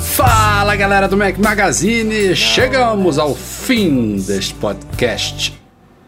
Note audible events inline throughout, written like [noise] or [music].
Fala galera do Mac Magazine, chegamos ao fim deste podcast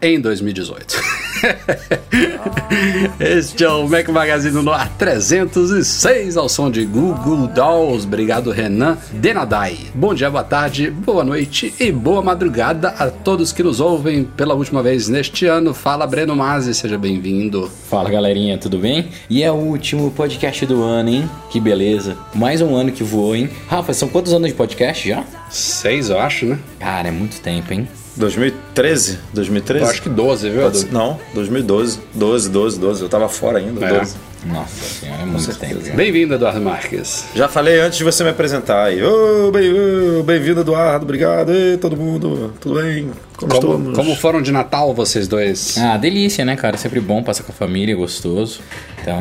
em 2018. [laughs] este é o Mac Magazine no ar 306 ao som de Google Dolls. Obrigado, Renan Denadai. Bom dia, boa tarde, boa noite e boa madrugada a todos que nos ouvem pela última vez neste ano. Fala, Breno Mazzi, seja bem-vindo. Fala, galerinha, tudo bem? E é o último podcast do ano, hein? Que beleza. Mais um ano que voou, hein? Rafa, são quantos anos de podcast já? Seis, eu acho, né? Cara, é muito tempo, hein? 2013? 2013? Eu acho que 12, viu? Pode Não, 2012. 12, 12, 12. Eu tava fora ainda. É. 12. Nossa senhora, é muito tempo. Bem-vindo, Eduardo Marques. Já falei antes de você me apresentar aí. Ô, bem- ô, bem-vindo, Eduardo. Obrigado. Ei, todo mundo. Tudo bem? Como, Como, estamos? como foram de Natal vocês dois? Ah, delícia, né, cara? Sempre bom passar com a família, gostoso. Então,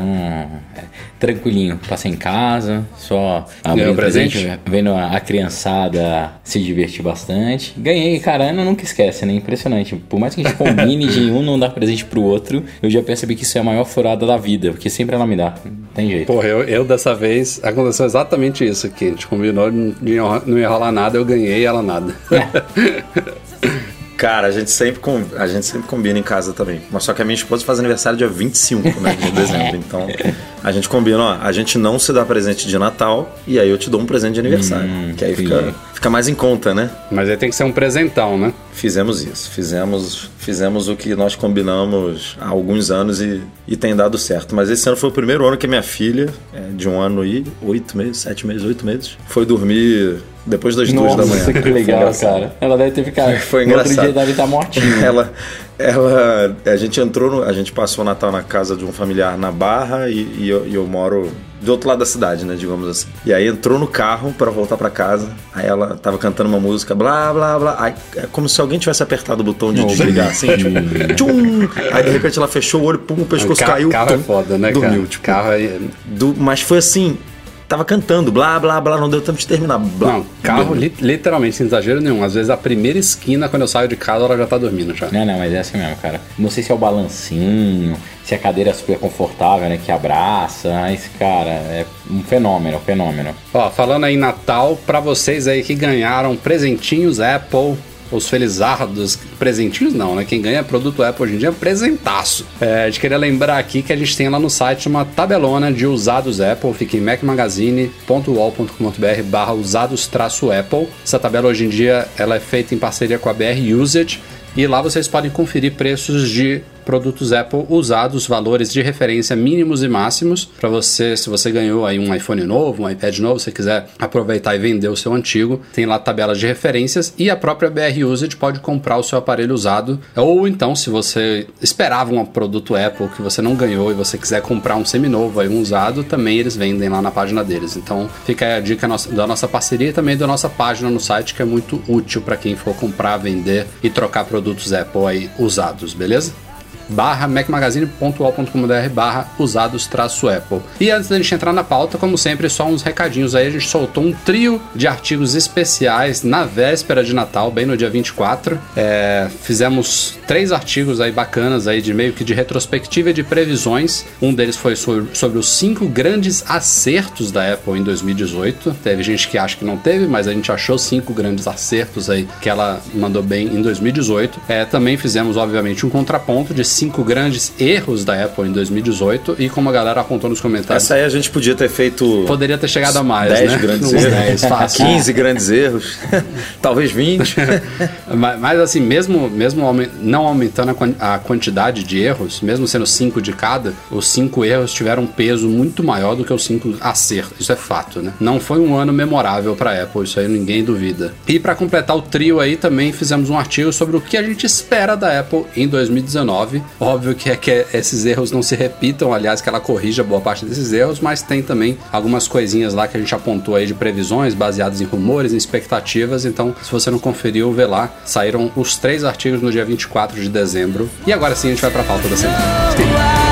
é, tranquilinho. Passei em casa, só abrindo Ganhou presente? vendo a, a criançada se divertir bastante. Ganhei, cara, Ana nunca esquece, né? Impressionante. Por mais que a gente combine de um não dar presente pro outro, eu já percebi que isso é a maior furada da vida, porque sempre ela me dá. Não tem jeito. Porra, eu, eu dessa vez aconteceu exatamente isso aqui. A gente combinou, não ia, não ia rolar nada, eu ganhei ela nada. [laughs] Cara, a gente, sempre a gente sempre combina em casa também. Mas só que a minha esposa faz aniversário dia 25 né, de dezembro. Então a gente combina, ó, a gente não se dá presente de Natal e aí eu te dou um presente de aniversário. que aí fica, fica mais em conta, né? Mas aí tem que ser um presentão, né? Fizemos isso, fizemos, fizemos o que nós combinamos há alguns anos e, e tem dado certo. Mas esse ano foi o primeiro ano que a minha filha, é, de um ano e oito meses, sete meses, oito meses, foi dormir depois das duas da manhã. Nossa, que legal, engraçado. cara. Ela deve ter ficado. Foi No outro engraçado. dia deve estar mortinha. [laughs] Ela, ela, a gente entrou, no- a gente passou o Natal na casa de um familiar na Barra e, e eu, e eu moro do outro lado da cidade, né, digamos assim. E aí entrou no carro pra voltar pra casa. Aí ela tava cantando uma música, blá blá blá. Aí, é como se alguém tivesse apertado o botão de desligar, assim, tipo, tchum. Aí de repente ela fechou o olho, pum, o pescoço Ca- caiu, carro é tum, foda, né, dormiu, cara? tipo, Carro é... do- mas foi assim, tava cantando, blá blá blá, não deu tempo de terminar, blá. Não, carro li- literalmente, sem exagero nenhum. Às vezes a primeira esquina, quando eu saio de casa, ela já tá dormindo já. Não, não, mas é assim mesmo, cara. Não sei se é o balancinho, se a cadeira é super confortável, né? Que abraça. Mas, cara, é um fenômeno, um fenômeno. Ó, falando aí em Natal, pra vocês aí que ganharam presentinhos Apple, os felizardos, presentinhos não, né? Quem ganha produto Apple hoje em dia é presentaço. É, a gente queria lembrar aqui que a gente tem lá no site uma tabelona de usados Apple, fica em macmagazine.wall.com.br barra usados traço Apple. Essa tabela hoje em dia ela é feita em parceria com a BR Usage e lá vocês podem conferir preços de produtos Apple usados, valores de referência mínimos e máximos para você, se você ganhou aí um iPhone novo, um iPad novo, se quiser aproveitar e vender o seu antigo, tem lá tabelas de referências e a própria BR Usage pode comprar o seu aparelho usado ou então se você esperava um produto Apple que você não ganhou e você quiser comprar um seminovo aí um usado, também eles vendem lá na página deles. Então fica aí a dica da nossa parceria e também da nossa página no site que é muito útil para quem for comprar, vender e trocar produtos Apple aí usados, beleza? Barra macmagazine.ol.com.br barra usados traço Apple. E antes da gente entrar na pauta, como sempre, só uns recadinhos aí. A gente soltou um trio de artigos especiais na véspera de Natal, bem no dia 24. É, fizemos três artigos aí bacanas aí de meio que de retrospectiva e de previsões. Um deles foi sobre, sobre os cinco grandes acertos da Apple em 2018. Teve gente que acha que não teve, mas a gente achou cinco grandes acertos aí que ela mandou bem em 2018. É, também fizemos, obviamente, um contraponto de cinco grandes erros da Apple em 2018 e como a galera apontou nos comentários, Essa aí a gente podia ter feito poderia ter chegado a mais, 10 né? grandes [laughs] erros, 10, fácil. 15 grandes erros, [laughs] talvez 20. [laughs] mas, mas, assim, mesmo, mesmo não aumentando a quantidade de erros, mesmo sendo cinco de cada, os cinco erros tiveram um peso muito maior do que os cinco acertos. Isso é fato, né? Não foi um ano memorável para Apple, isso aí ninguém duvida. E para completar o trio aí, também fizemos um artigo sobre o que a gente espera da Apple em 2019. Óbvio que é que esses erros não se repitam, aliás, que ela corrija boa parte desses erros, mas tem também algumas coisinhas lá que a gente apontou aí de previsões baseadas em rumores, em expectativas. Então, se você não conferiu, vê lá. Saíram os três artigos no dia 24 de dezembro. E agora sim a gente vai pra pauta da semana.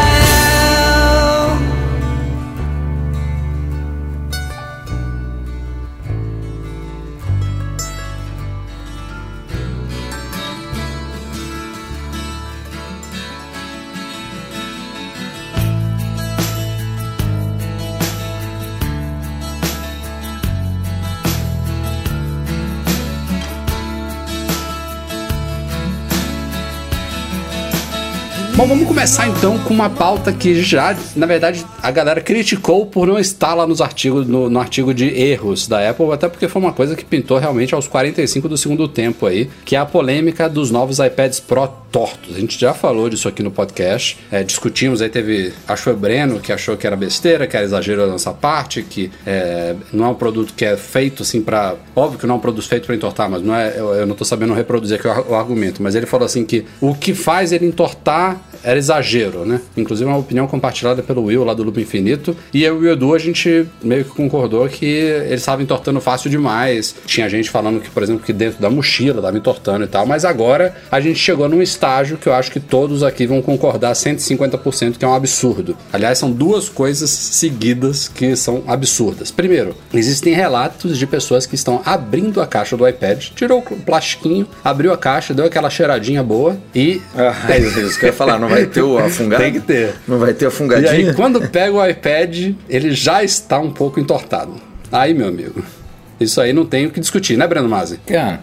Bom, vamos começar então com uma pauta que já, na verdade, a galera criticou por não estar lá nos artigos, no, no, artigo de erros da Apple, até porque foi uma coisa que pintou realmente aos 45 do segundo tempo aí, que é a polêmica dos novos iPads Pro tortos. A gente já falou disso aqui no podcast, é, discutimos, aí teve, acho que foi o Breno que achou que era besteira, que era exagero da nossa parte, que é, não é um produto que é feito assim para, óbvio que não é um produto feito para entortar, mas não é, eu, eu não tô sabendo reproduzir aqui o, o argumento, mas ele falou assim que o que faz ele entortar era exagero, né? Inclusive uma opinião compartilhada pelo Will lá do Loop Infinito. E eu e o Edu, a gente meio que concordou que ele estava entortando fácil demais. Tinha gente falando que, por exemplo, que dentro da mochila estava entortando e tal. Mas agora a gente chegou num estágio que eu acho que todos aqui vão concordar 150% que é um absurdo. Aliás, são duas coisas seguidas que são absurdas. Primeiro, existem relatos de pessoas que estão abrindo a caixa do iPad, tirou o plastiquinho, abriu a caixa, deu aquela cheiradinha boa e. Ah, [laughs] é isso que eu ia falar, não vai ter o afungado? Tem que ter. Não vai ter afungadinho? E aí, quando pega o iPad, ele já está um pouco entortado. Aí, meu amigo. Isso aí não tem o que discutir, né, Breno Mazzi? Cara,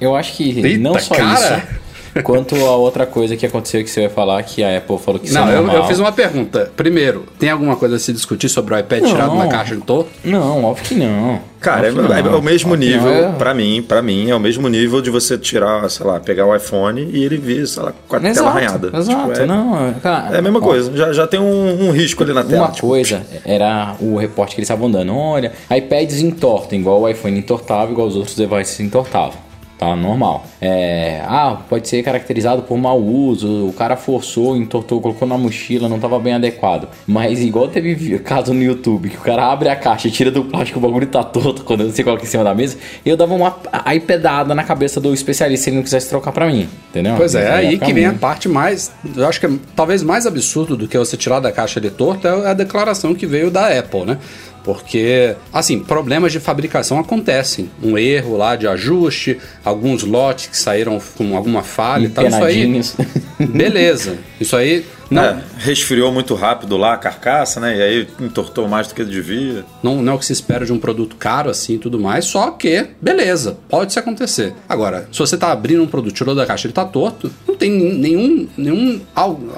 eu acho que Eita, não só cara. isso. Quanto a outra coisa que aconteceu que você vai falar, que a Apple falou que isso Não, é eu, eu fiz uma pergunta. Primeiro, tem alguma coisa a se discutir sobre o iPad Não. tirado da caixa em torto? Não, óbvio que não. Cara, é, Óbvio é- não. é o mesmo nível, é- pra mim, para mim, é o mesmo nível de você tirar, sei lá, pegar o iPhone e ele vir, sei lá, com a tela Exato, arranhada. exato. Tipo, é, não, cara, é a mesma ó, coisa, já, já tem um, um risco ali na tela. Uma tipo, coisa era o reporte que eles estavam dando. Olha, iPads entortam, igual o iPhone entortava, igual os outros devices entortavam. Tá normal. É, ah, pode ser caracterizado por mau uso. O cara forçou, entortou, colocou na mochila, não tava bem adequado. Mas igual teve caso no YouTube, que o cara abre a caixa, tira do plástico, o bagulho tá torto quando você coloca em cima da mesa. Eu dava uma iPadada na cabeça do especialista se ele não quisesse trocar pra mim. Entendeu? Pois é, Ia aí que vem a parte mais. Eu acho que é talvez mais absurdo do que você tirar da caixa de torto é a declaração que veio da Apple, né? Porque, assim, problemas de fabricação acontecem. Um erro lá de ajuste, alguns lotes que saíram com alguma falha e tal. Isso aí. [laughs] Beleza. Isso aí. Não, É, resfriou muito rápido lá a carcaça, né? E aí entortou mais do que devia. Não, não é o que se espera de um produto caro assim e tudo mais, só que, beleza, pode se acontecer. Agora, se você tá abrindo um produto, tirou da caixa ele tá torto, não tem nenhum, nenhum,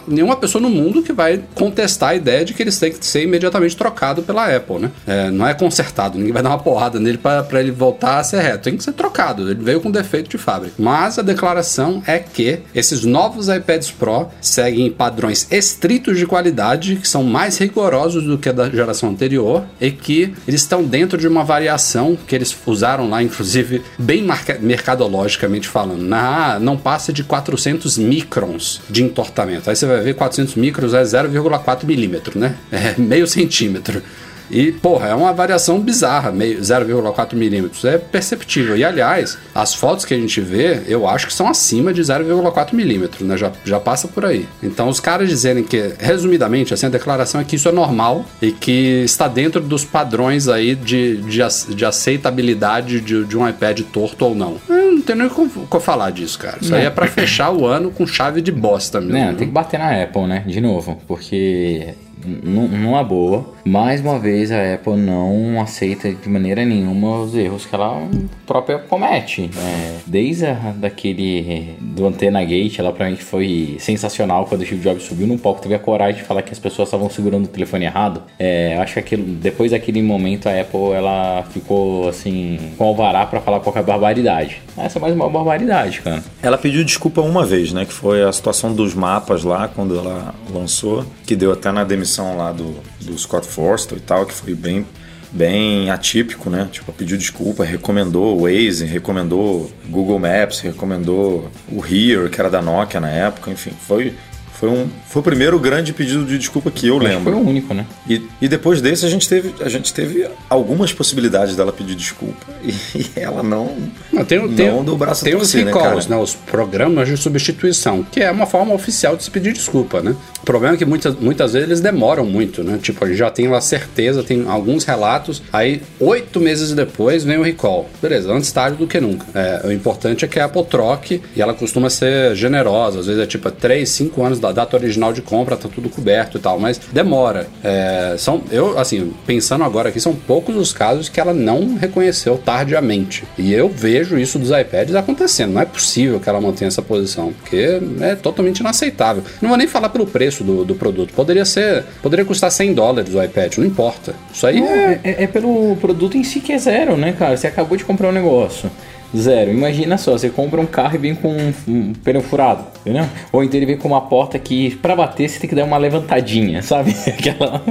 nenhuma pessoa no mundo que vai contestar a ideia de que eles têm que ser imediatamente trocado pela Apple, né? É, não é consertado, ninguém vai dar uma porrada nele para ele voltar a ser reto. Tem que ser trocado, ele veio com defeito de fábrica. Mas a declaração é que esses novos iPads Pro seguem padrões estritos de qualidade, que são mais rigorosos do que a da geração anterior, e que eles estão dentro de uma variação que eles usaram lá, inclusive, bem mercadologicamente falando. Na, não passa de 400 microns de entortamento. Aí você vai ver 400 microns é 0,4 milímetro, né? É meio centímetro. E, porra, é uma variação bizarra, meio 0,4 milímetros. É perceptível. E, aliás, as fotos que a gente vê, eu acho que são acima de 0,4 milímetros, né? Já, já passa por aí. Então, os caras dizerem que, resumidamente, assim, a declaração é que isso é normal e que está dentro dos padrões aí de, de, de aceitabilidade de, de um iPad torto ou não. Eu não tenho nem o que falar disso, cara. Isso aí é pra fechar o ano com chave de bosta mesmo. Não, tem que bater na Apple, né? De novo, porque numa boa, mais uma vez a Apple não aceita de maneira nenhuma os erros que ela própria comete. É, desde a, daquele do Antena Gate, ela pra mim foi sensacional quando o Steve Jobs subiu no palco, teve a coragem de falar que as pessoas estavam segurando o telefone errado. É, acho que aquilo, depois daquele momento a Apple ela ficou assim com alvará pra falar qualquer barbaridade. Essa é mais uma barbaridade, cara. Ela pediu desculpa uma vez, né? Que foi a situação dos mapas lá, quando ela lançou, que deu até na demissão lá do, do Scott Forstall e tal, que foi bem, bem atípico, né? Tipo, pediu desculpa, recomendou o Waze, recomendou Google Maps, recomendou o Here, que era da Nokia na época, enfim, foi Foi, um, foi o primeiro grande pedido de desculpa que eu Acho que lembro. Foi o único, né? E, e depois desse a gente teve, a gente teve algumas possibilidades dela pedir desculpa. [laughs] E, ela não. Não, tem, Não tem, deu o braço tem os torcer, né, recalls, cara? né, os programas de substituição, que é uma forma oficial de se pedir desculpa, né? O problema é que muitas, muitas vezes eles demoram muito, né? Tipo, a gente já tem lá certeza, tem alguns relatos, aí oito meses depois vem o recall. Beleza, antes tarde do que nunca. É, o importante é que a Apple troque e ela costuma ser generosa, às vezes é tipo 3, 5 anos da data original de compra, tá tudo coberto e tal, mas demora. É, são, eu, assim, pensando agora aqui, são poucos os casos que ela não reconheceu tardiamente. E eu vejo isso dos iPads acontecendo. Não é possível que ela mantenha essa posição, porque é totalmente inaceitável. Não vou nem falar pelo preço do, do produto. Poderia ser, poderia custar 100 dólares o iPad, não importa. Isso aí Não, é, é, é pelo produto em si que é zero, né, cara? Você acabou de comprar um negócio. Zero. Imagina só, você compra um carro e vem com um, um pneu furado, entendeu? Ou então ele vem com uma porta que, pra bater, você tem que dar uma levantadinha, sabe? [laughs] Aquela,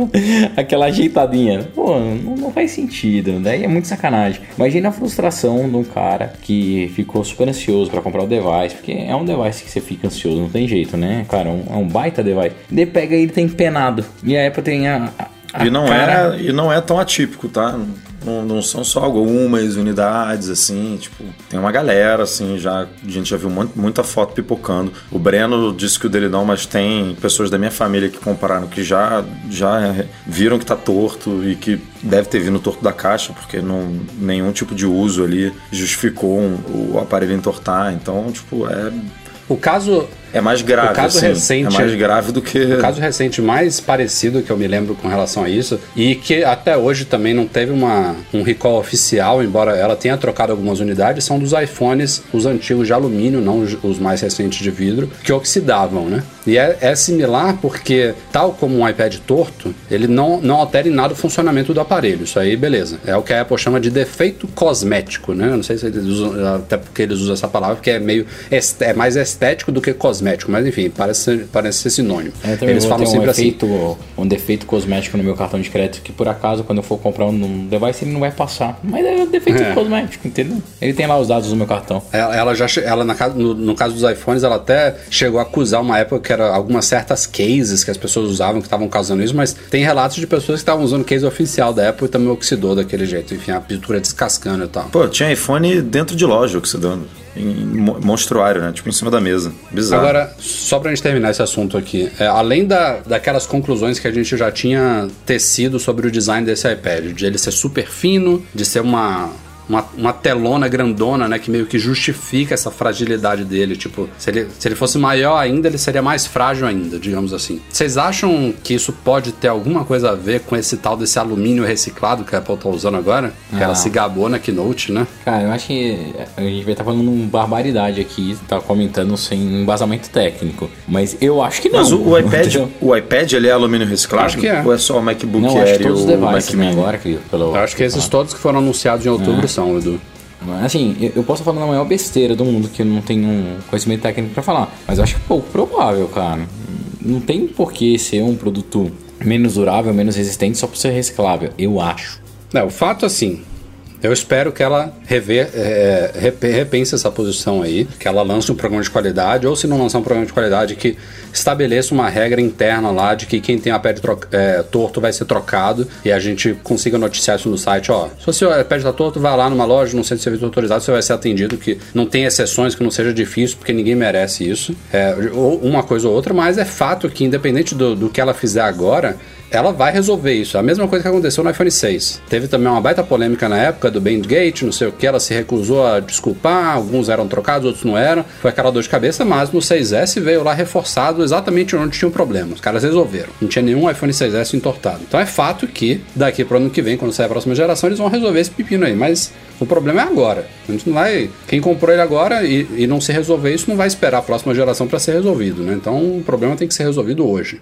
aquela ajeitadinha. Pô, não, não faz sentido. Daí é muito sacanagem. Imagina a frustração de um cara que ficou super ansioso pra comprar o device, porque é um device que você fica ansioso, não tem jeito, né? Cara, um- é um baita device. Daí pega e ele tem empenado. E a Apple tem a. a E não, cara- é, e não é tão atípico, tá? Não, não são só algumas unidades, assim, tipo, tem uma galera, assim, já, a gente já viu mu- muita foto pipocando. O Breno disse que o dele não, mas tem pessoas da minha família que compraram, que já, já viram que tá torto e que deve ter vindo torto da caixa, porque não, nenhum tipo de uso ali justificou um- o aparelho entortar. Então, tipo, é, o caso é mais grave, O caso assim. recente- é mais grave do que... O caso recente mais parecido que eu me lembro com relação a isso, e que até hoje também não teve uma, um recall oficial, embora ela tenha trocado algumas unidades, são dos iPhones, os antigos de alumínio, não os- os mais recentes de vidro, que oxidavam, né? E é, é similar porque, tal como um iPad torto, ele não, não altera em nada o funcionamento do aparelho. Isso aí, beleza. É o que a Apple chama de defeito cosmético, né? Eu não sei se eles usam, até porque eles usam essa palavra, porque é meio é mais estético do que cosmético, mas enfim, parece ser, parece ser sinônimo. É, Eu Eles falam ter um sempre assim. efeito, um defeito cosmético no meu cartão de crédito que por acaso quando eu for comprar um device ele não vai passar. Mas é um defeito É. cosmético, entendeu? Ele tem lá os dados do meu cartão. Ela, ela já, ela no, no caso dos iPhones, ela até chegou a acusar uma época que era algumas certas cases que as pessoas usavam que estavam causando isso, mas tem relatos de pessoas que estavam usando case oficial da Apple e também oxidou daquele jeito. Enfim, a pintura descascando e tal. Pô, tinha iPhone dentro de loja oxidando. Monstruário, né? Tipo em cima da mesa. Bizarro. Agora, só pra gente terminar esse assunto aqui, é, além da, daquelas conclusões que a gente já tinha tecido sobre o design desse iPad, de ele ser super fino, de ser uma. Uma, uma telona grandona, né? Que meio que justifica essa fragilidade dele. Tipo, se ele, se ele fosse maior ainda, ele seria mais frágil ainda, digamos assim. Vocês acham que isso pode ter alguma coisa a ver com esse tal desse alumínio reciclado que a Apple tá usando agora? Que ela Ah. se gabou na Keynote, né? Cara, eu acho que a gente vai estar falando uma barbaridade aqui, tá comentando sem embasamento técnico. Mas eu acho que não. Mas o, o iPad, [laughs] o iPad ele é alumínio reciclado? Acho que é. Ou é só o MacBook Não, Air acho que e todos os o devices, Mac né, Mini? agora que pelo Eu acho que esses todos que foram anunciados em outubro são, Edu. Assim, eu- posso falar na maior besteira do mundo que eu não tenho um conhecimento técnico pra falar, mas eu acho pouco provável, cara. Não tem por que ser um produto menos durável, menos resistente só por ser reciclável, eu acho. É, o fato assim. Eu espero que ela rever, é, rep- repense essa posição aí, que ela lance um programa de qualidade, ou se não lançar um programa de qualidade, que estabeleça uma regra interna lá de que quem tem a pele é, torto vai ser trocado e a gente consiga noticiar isso no site. Ó, se você a pele tá torto, vai lá numa loja, no centro de serviço autorizado, você vai ser atendido, que não tem exceções, que não seja difícil, porque ninguém merece isso. É, ou uma coisa ou outra, mas é fato que, independente do, do que ela fizer agora, ela vai resolver isso. A mesma coisa que aconteceu no iPhone 6. Teve também uma baita polêmica na época do Bandgate, não sei o que, ela se recusou a desculpar, alguns eram trocados, outros não eram. Foi aquela dor de cabeça, mas no 6S veio lá reforçado exatamente onde tinha o problema. Os caras resolveram. Não tinha nenhum iPhone 6S entortado. Então é fato que daqui para o ano que vem, quando sair a próxima geração, eles vão resolver esse pepino aí. Mas o problema é agora. A gente não vai. Quem comprou ele agora e, e não se resolver isso, não vai esperar a próxima geração para ser resolvido, né? Então o problema tem que ser resolvido hoje.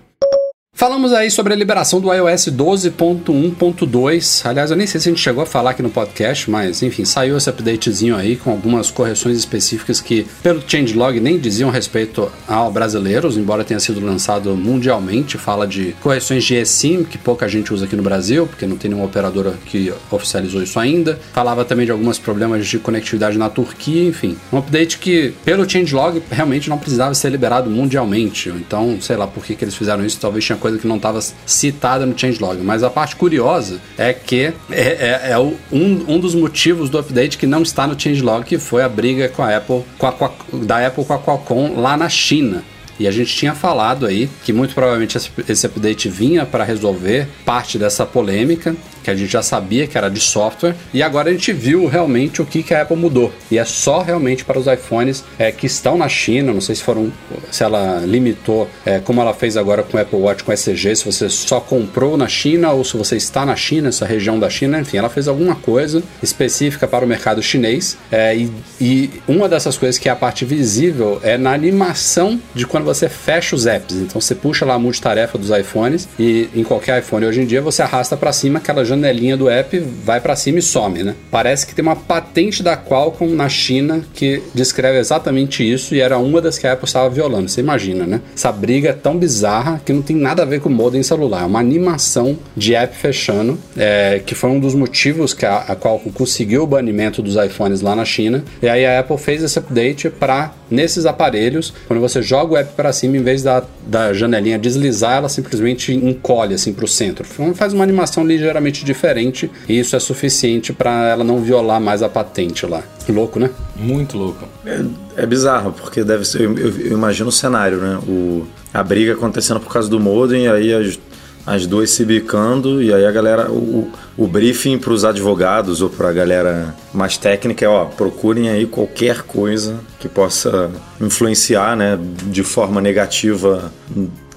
Falamos aí sobre a liberação do iOS 12.1.2. Aliás, eu nem sei se a gente chegou a falar aqui no podcast, mas enfim, saiu esse updatezinho aí com algumas correções específicas que, pelo changelog, nem diziam respeito ao brasileiros, embora tenha sido lançado mundialmente. Fala de correções de eSIM, que pouca gente usa aqui no Brasil, porque não tem nenhuma operadora que oficializou isso ainda. Falava também de alguns problemas de conectividade na Turquia, enfim. Um update que, pelo changelog, realmente não precisava ser liberado mundialmente. Então, sei lá por que, que eles fizeram isso, talvez tinha coisa que não estava citada no changelog. Mas a parte curiosa é que é, é, é um, um dos motivos do update que não está no changelog, que foi a briga com a Apple, com a, com a, da Apple com a Qualcomm lá na China. E a gente tinha falado aí que muito provavelmente esse, esse update vinha para resolver parte dessa polêmica que a gente já sabia que era de software, e agora a gente viu realmente o que, que a Apple mudou. E é só realmente para os iPhones é, que estão na China, não sei se foram, se ela limitou, é, como ela fez agora com o Apple Watch com ECG, se você só comprou na China ou se você está na China, essa região da China, enfim, ela fez alguma coisa específica para o mercado chinês. É, e, e uma dessas coisas que é a parte visível é na animação de quando você fecha os apps. Então você puxa lá a multitarefa dos iPhones e em qualquer iPhone hoje em dia você arrasta para cima aquela janelinha do app, vai para cima e some, né? Parece que tem uma patente da Qualcomm na China que descreve exatamente isso e era uma das que a Apple estava violando. Você imagina, né? Essa briga é tão bizarra que não tem nada a ver com modem celular. É uma animação de app fechando, é, que foi um dos motivos que a, a Qualcomm conseguiu o banimento dos iPhones lá na China. E aí a Apple fez esse update para nesses aparelhos, quando você joga o app para cima, em vez da, da janelinha deslizar, ela simplesmente encolhe assim para o centro. Faz uma animação ligeiramente diferente e isso é suficiente para ela não violar mais a patente lá. Louco, né? Muito louco. É, é bizarro, porque deve ser. Eu, eu, eu, imagino o cenário, né? O, a briga acontecendo por causa do modem, aí as, as duas se bicando, e aí a galera. O, o briefing para os advogados ou para a galera mais técnica é: ó, procurem aí qualquer coisa que possa influenciar né, de forma negativa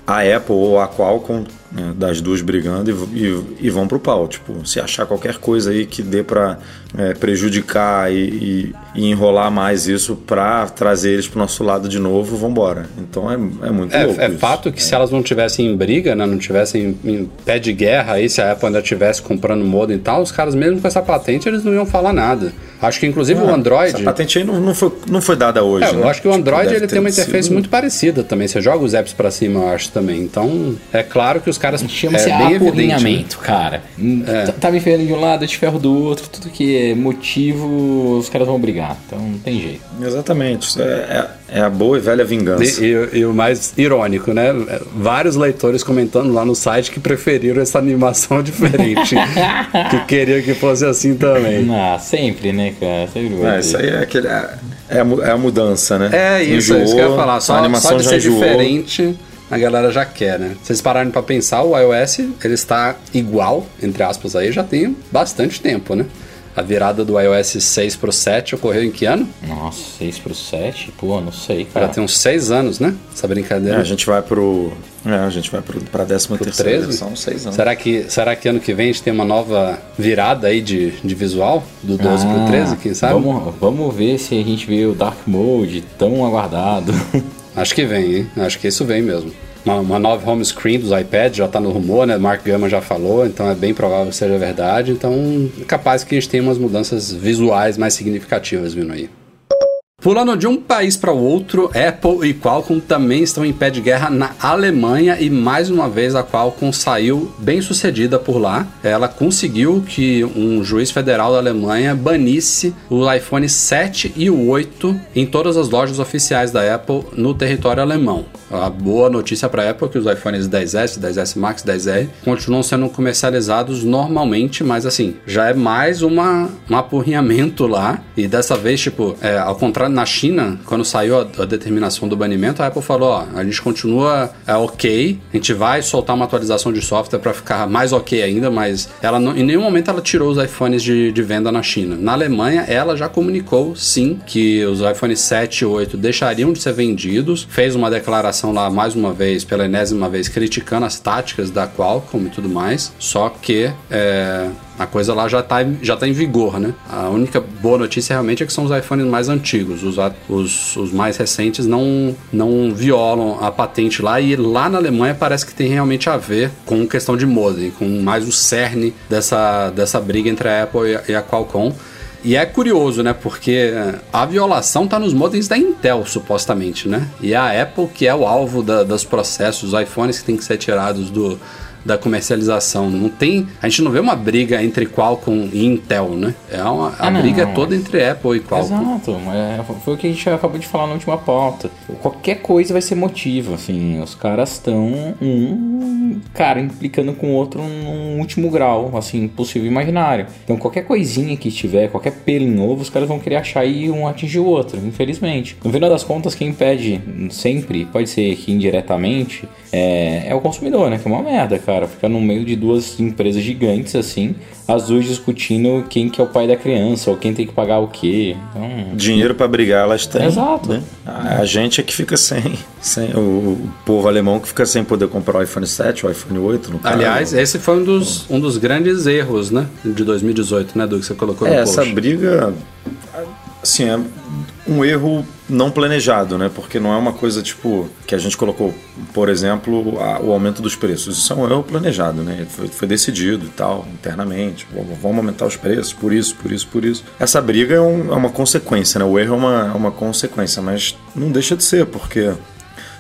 a Apple ou a Qualcomm né, das duas brigando e, e, e vão pro pau. Tipo, se achar qualquer coisa aí que dê para é, prejudicar e, e, enrolar mais isso para trazer eles pro nosso lado de novo, vambora. Então é, é muito é, louco. É isso. fato que é. se elas não tivessem em briga, né, não tivessem em, pé de guerra aí, se a Apple ainda tivesse comprando modem e tal, os caras mesmo com essa patente eles não iam falar nada. Acho que inclusive o ah, Android. Essa patente aí não, não, foi, não foi dada hoje. É, né? Eu acho que o tipo, Android tipo, ele tem uma interface sido... muito parecida também. Você joga os apps para cima, eu acho tambtambém. Então é claro que os caras. Chama-se é, evidente, né? cara. É. Tá, tá me ferro de um lado, eu te ferro do outro, tudo que é motivo, os caras vão brigar. Então não tem jeito. Exatamente. É, é, é a boa e velha vingança. E, e, e, o mais irônico, né? Vários leitores comentando lá no site que preferiram essa animação [laughs] diferente. que queriam que fosse assim também. Ah, sempre, né, cara? Sempre. É, isso aí é aquele. É, é a, é a mudança, né? É isso, enjoou, é isso que eu ia falar. Só, a animação só de ser enjoou. diferente a galera já quer, né? Vocês pararem para pensar, o iOS ele está igual, entre aspas, aí já tem bastante tempo, né? A virada do iOS 6 pro 7 ocorreu em que ano? Nossa, 6 pro 7? Pô, não sei, cara. Já tem uns 6 anos, né? Essa brincadeira. É, a gente vai pro. É, a gente vai pro, pra 13 terceira versão, 6 anos. Será que, será que ano que vem a gente tem uma nova virada aí de, de visual? Do 12 ah, pro 13, quem sabe? Vamos, vamos ver se a gente vê o Dark Mode tão aguardado. [laughs] Acho que vem, hein? Acho que isso vem mesmo uma, uma nova home screen dos iPads, já está no rumor, né? Mark Gurman já falou, então é bem provável que seja verdade. Então, é capaz que a gente tenha umas mudanças visuais mais significativas vindo aí. Pulando de um país para o outro, Apple e Qualcomm também estão em pé de guerra na Alemanha e mais uma vez a Qualcomm saiu bem sucedida por lá. Ela conseguiu que um juiz federal da Alemanha banisse o iPhone 7 e o 8 em todas as lojas oficiais da Apple no território alemão. A boa notícia para a Apple é que os iPhones 10S, 10S Max, 10R continuam sendo comercializados normalmente, mas assim, já é mais uma, um apurrinhamento lá. E dessa vez, tipo, é, ao contrário, na China, quando saiu a, a, determinação do banimento, a Apple falou: ó, a gente continua é, ok, a gente vai soltar uma atualização de software para ficar mais ok ainda, mas ela não, em nenhum momento ela tirou os iPhones de, de venda na China. Na Alemanha, ela já comunicou sim que os iPhones 7 e 8 deixariam de ser vendidos, fez uma declaração lá, mais uma vez, pela enésima vez, criticando as táticas da Qualcomm e tudo mais. Só que é, A coisa lá já está já tá em vigor, né? A única boa notícia realmente é que são os iPhones mais antigos. Os, os, os mais recentes não, não violam a patente lá. E lá na Alemanha parece que tem realmente a ver com questão de modem, com mais o cerne dessa, dessa briga entre a Apple e a, Qualcomm. E é curioso, né? Porque a violação está nos modems da Intel, supostamente, né? E a Apple, que é o alvo da, dos processos, os iPhones que têm que ser tirados do, da comercialização. Não tem, a gente não vê uma briga entre Qualcomm e Intel, né? É uma, a ah, briga é toda entre Apple e Qualcomm. Exato, é, foi o que a gente acabou de falar na última pauta. Qualquer coisa vai ser motivo, assim, os caras estão um cara implicando com o outro num último grau, assim, possível imaginário. Então qualquer coisinha que tiver, qualquer pelo novo, os caras vão querer achar e um atingir o outro, infelizmente. No final das contas, quem pede sempre, pode ser que indiretamente, é, é o consumidor, né? Que é uma merda, cara. Fica no meio de duas empresas gigantes assim, as duas discutindo quem que é o pai da criança ou quem tem que pagar o quê. Então, Dinheiro para brigar elas têm. Exato. Né? A, a, gente é que fica sem, sem o, o, povo alemão que fica sem poder comprar o iPhone 7, o iPhone 8 no Aliás, esse foi um dos, um dos grandes erros, né, de 2018, né, do que você colocou é, no post. Essa briga assim, é um erro não planejado, né? Porque não é uma coisa tipo que a gente colocou, por exemplo, a, o aumento dos preços. Isso é um erro planejado, né? Foi, foi decidido e tal, internamente. Vamos aumentar os preços por isso, por isso, por isso. Essa briga é, um, é uma consequência, né? O erro é uma, é uma consequência, mas não deixa de ser, porque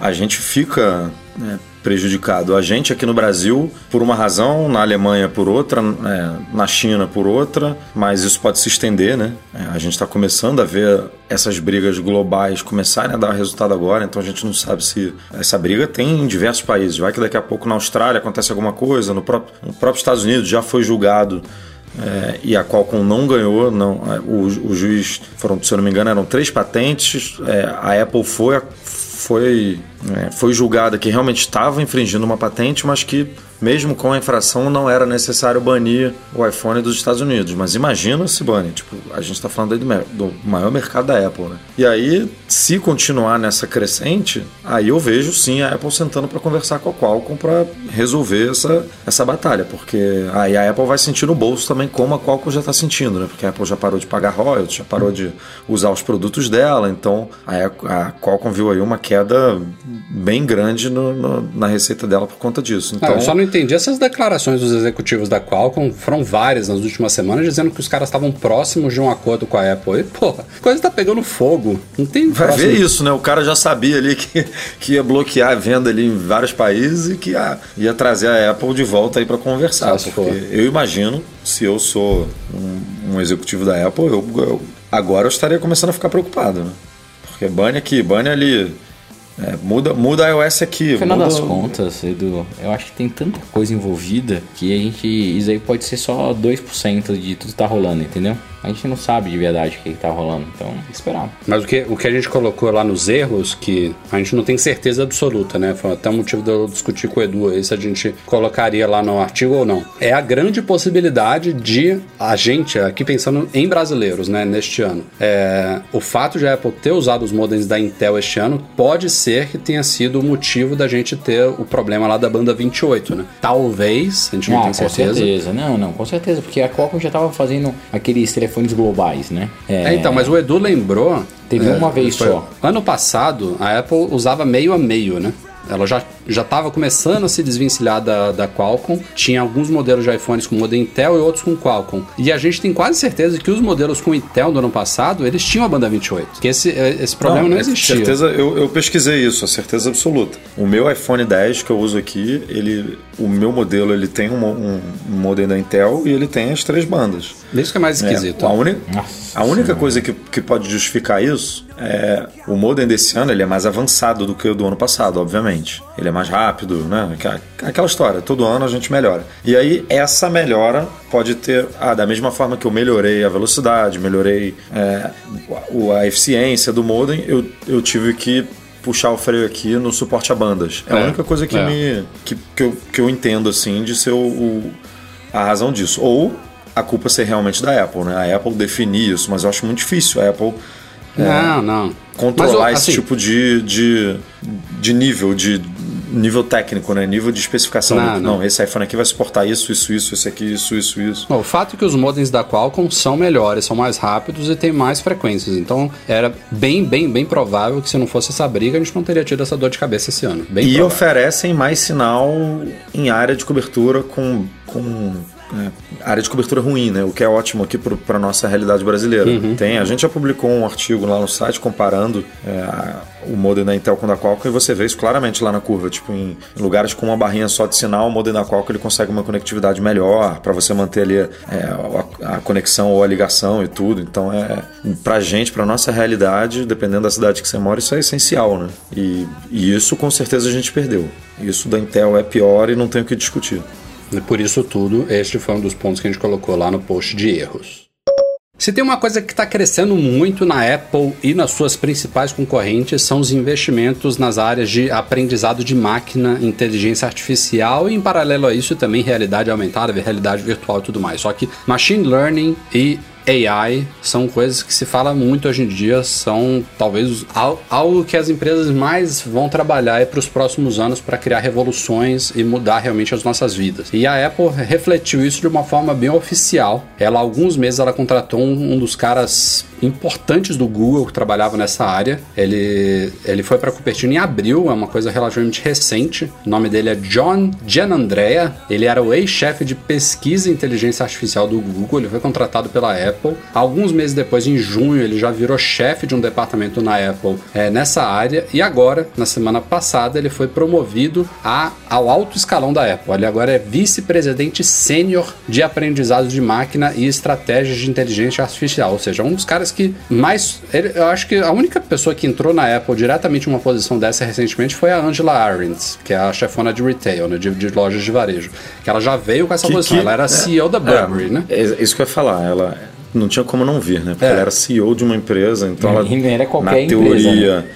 a gente fica né, prejudicado. A gente aqui no Brasil, por uma razão, na Alemanha por outra, é, na China por outra, mas isso pode se estender, né? É, a gente está começando a ver essas brigas globais começarem a dar resultado agora, então a gente não sabe se essa briga tem em diversos países. Vai que daqui a pouco na Austrália acontece alguma coisa, no próprio, no próprio Estados Unidos já foi julgado é, e a Qualcomm não ganhou, não, é, o, o juiz, foram, se eu não me engano, eram três patentes, é, a Apple foi, foi, é, foi julgada que realmente estava infringindo uma patente, mas que mesmo com a infração, não era necessário banir o iPhone dos Estados Unidos. Mas imagina se bane. Tipo, a gente está falando aí do, do, maior mercado da Apple, né? E aí, se continuar nessa crescente, aí eu vejo sim a Apple sentando para conversar com a Qualcomm para resolver essa, essa batalha. Porque aí a Apple vai sentir no bolso também como a Qualcomm já está sentindo, né? Porque a Apple já parou de pagar royalties, já parou de usar os produtos dela. Então, a, a Qualcomm viu aí uma queda bem grande no, no, na receita dela por conta disso. Então, ah, só não entendi essas declarações dos executivos da Qualcomm, foram várias nas últimas semanas, dizendo que os caras estavam próximos de um acordo com a Apple. E, porra, a coisa tá pegando fogo. Não tem Vai próximo... ver isso, né? O cara já sabia ali que, que ia bloquear a venda ali em vários países e que ia, ia trazer a Apple de volta aí para conversar. Ah, porque eu imagino, se eu sou um, um executivo da Apple, eu, eu, agora eu estaria começando a ficar preocupado, né? Porque bane aqui, bane ali é, muda, muda a iOS aqui. No final muda... das contas, Edu, eu acho que tem tanta coisa envolvida que a gente. Isso aí pode ser só 2% de tudo que tá rolando, entendeu? A gente não sabe de verdade o que está rolando. Então, esperar. Mas o que, o que a gente colocou lá nos erros, que a gente não tem certeza absoluta, né? Foi até um motivo de eu discutir com o Edu aí se a gente colocaria lá no artigo ou não. É a grande possibilidade de a gente, aqui pensando em brasileiros, né, neste ano, é, o fato de a Apple ter usado os modems da Intel este ano pode ser que tenha sido o motivo da gente ter o problema lá da banda 28, né? Talvez, a gente não ah, tem certeza. Com certeza, não, não, com certeza, porque a Qualcomm já estava fazendo aqueles telefones globais, né? É... é, então, mas o Edu lembrou. Teve é, uma vez só. Ano passado, a Apple usava meio a meio, né? Ela já já estava começando a se desvencilhar da, da Qualcomm. Tinha alguns modelos de iPhones com modelo Intel e outros com Qualcomm. E a gente tem quase certeza que os modelos com Intel do ano passado, eles tinham a banda 28. Que esse, eh, esse problema não, não existia. Certeza, eu, eu pesquisei isso, a certeza absoluta. O meu iPhone 10 que eu uso aqui, ele, o meu modelo ele tem um, um, um modelo da Intel e ele tem as três bandas. Isso que é mais esquisito. É, a, uni, a única coisa que, que pode justificar isso é o modem desse ano ele é mais avançado do que o do ano passado, obviamente. Ele é mais rápido, né? Aquela história, todo ano a gente melhora. E aí, essa melhora pode ter. Ah, da mesma forma que eu melhorei a velocidade, melhorei é, a eficiência do modem, eu, eu tive que puxar o freio aqui no suporte a bandas. É, é a única coisa que, é. me, que, que, eu, que eu entendo, assim, de ser o, o, a razão disso. Ou a culpa ser realmente da Apple, né? A Apple definir isso, mas eu acho muito difícil a Apple. É, não, não. Controlar assim, esse tipo de, de, de nível de nível técnico, né? Nível de especificação. Não, Não, não. esse iPhone aqui vai suportar isso, isso, isso, esse aqui, isso, isso, isso. Bom, o fato é que os modems da Qualcomm são melhores, são mais rápidos e têm mais frequências. Então era bem, bem, bem provável que se não fosse essa briga, a gente não teria tido essa dor de cabeça esse ano. Bem E provável. oferecem mais sinal em área de cobertura com, com é, área de cobertura ruim, né? O que é ótimo aqui para nossa realidade brasileira. Uhum. Tem, a gente já publicou um artigo lá no site comparando é, a- o modem da Intel com o da Qualcomm e você vê isso claramente lá na curva. Tipo, em, lugares com uma barrinha só de sinal, o modem da Qualcomm ele consegue uma conectividade melhor para você manter ali é, a, a conexão ou a ligação e tudo. Então, é pra gente, pra nossa realidade, dependendo da cidade que você mora, isso é essencial, né? E, e isso com certeza a gente perdeu. Isso da Intel é pior e não tem o que discutir. E por isso tudo, este foi um dos pontos que a gente colocou lá no post de erros. Se tem uma coisa que está crescendo muito na Apple e nas suas principais concorrentes são os investimentos nas áreas de aprendizado de máquina, inteligência artificial e em paralelo a isso também realidade aumentada, realidade virtual e tudo mais. Só que machine learning e AI são coisas que se fala muito hoje em dia, são talvez al- algo que as empresas mais vão trabalhar para os próximos anos para criar revoluções e mudar realmente as nossas vidas. E a Apple refletiu isso de uma forma bem oficial. Ela, alguns meses, ela contratou um, um dos caras importantes do Google que trabalhava nessa área. Ele, ele foi para Cupertino em abril, é uma coisa relativamente recente. O nome dele é John Gianandrea. Ele era o ex-chefe de pesquisa e inteligência artificial do Google. Ele foi contratado pela Apple. Alguns meses depois, em junho, ele já virou chefe de um departamento na Apple é, nessa área. E agora, na semana passada, ele foi promovido a, ao alto escalão da Apple. Ele agora é vice-presidente sênior de aprendizado de máquina e estratégias de inteligência artificial. Ou seja, um dos caras que mais. ele- eu acho que a única pessoa que entrou na Apple diretamente numa posição dessa recentemente foi a Angela Arendt, que é a chefona de retail, né, de, de lojas de varejo. Que ela já veio com essa Que- posição. que- ela era CEO da Burberry, é, né? É isso que eu ia falar. Ela não tinha como não vir, né? Porque É. ela era CEO de uma empresa, então ela, E não era qualquer na empresa, teoria,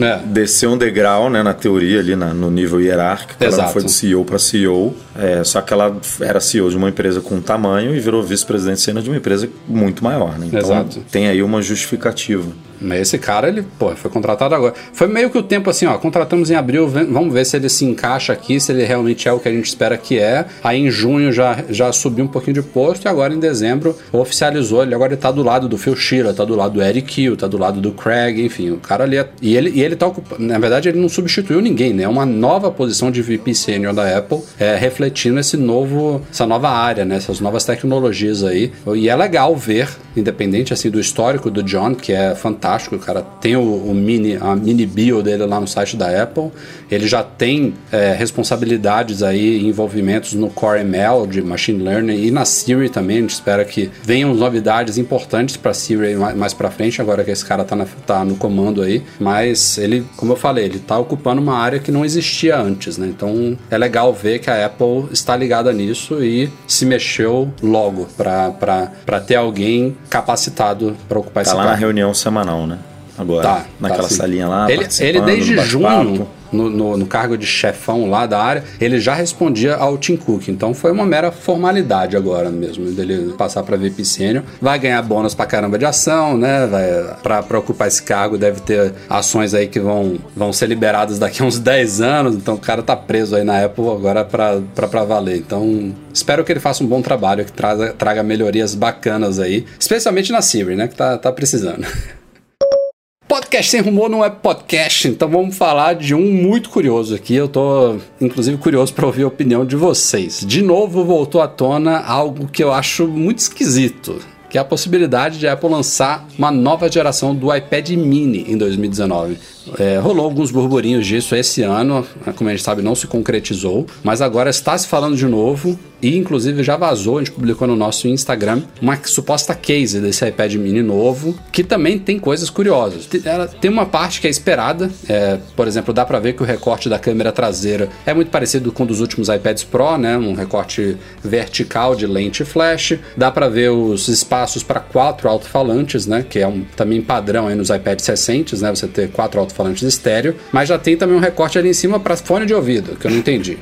É. desceu um degrau, né? Na teoria ali, na- no nível hierárquico. Ela Exato. não foi de CEO para CEO. é, só que ela era CEO de uma empresa com tamanho e virou vice-presidente sênior de uma empresa muito maior, né? Então Exato. tem aí uma justificativa. Mas esse cara, ele, pô, foi contratado agora. Foi meio que o tempo assim, ó, contratamos em abril, vamos ver se ele se encaixa aqui, se ele realmente é o que a gente espera que é. Aí em junho já, já subiu um pouquinho de posto e agora em dezembro oficializou. Ele agora ele tá do lado do Phil Schiller, tá do lado do Eric Kill, tá do lado do Craig, enfim, o cara ali. É, e, ele, e ele tá ocupando. Na verdade, ele não substituiu ninguém, né? É uma nova posição de VP Senior da Apple, é, refletindo esse novo, essa nova área, né? Essas novas tecnologias aí. E é legal ver, independente assim do histórico do John, que é fantástico, o cara tem o, o mini, a mini bio dele lá no site da Apple. Ele já tem é, responsabilidades aí, envolvimentos no Core ML de Machine Learning e na Siri também. A gente espera que venham novidades importantes para Siri mais, mais para frente, agora que esse cara tá, na- tá no comando aí. Mas ele, como eu falei, ele tá ocupando uma área que não existia antes, né? Então é legal ver que a Apple está ligada nisso e se mexeu logo para ter alguém capacitado para ocupar Tá esse lá na cargo. reunião semanal, né? Agora, Tá, naquela tá, salinha lá, Ele, ele desde bate-papo. junho, no, no, no cargo de chefão lá da área, ele já respondia ao Tim Cook. Então foi uma mera formalidade agora mesmo, dele passar para VP Sênior. Vai ganhar bônus pra caramba de ação, né? Pra ocupar esse cargo deve ter ações aí que vão, vão ser liberadas daqui a uns [laughs] 10 anos. Então o cara tá preso aí na Apple agora pra valer. Então espero que ele faça um bom trabalho, que traga, traga melhorias bacanas aí. Especialmente na Siri, né? Que tá, tá precisando. [laughs] Podcast sem rumor não é podcast, então vamos falar de um muito curioso aqui. Eu tô, inclusive, curioso para ouvir a opinião de vocês. De novo, voltou à tona algo que eu acho muito esquisito. Que é a possibilidade de a Apple lançar uma nova geração do iPad mini em 2019. É, rolou alguns burburinhos disso esse ano, como a gente sabe, não se concretizou, mas agora está se falando de novo e, inclusive, já vazou. A gente publicou no nosso Instagram uma suposta case desse iPad mini novo, que também tem coisas curiosas. Ela tem uma parte que é esperada, é, por exemplo, dá para ver que o recorte da câmera traseira é muito parecido com dos últimos iPads Pro, né? Um recorte vertical de lente flash. Dá para ver os espaços para quatro alto-falantes, né? Que é um também padrão aí nos iPads recentes, né? Você ter quatro alto-falantes estéreo, mas já tem também um recorte ali em cima para fone de ouvido, que eu não entendi.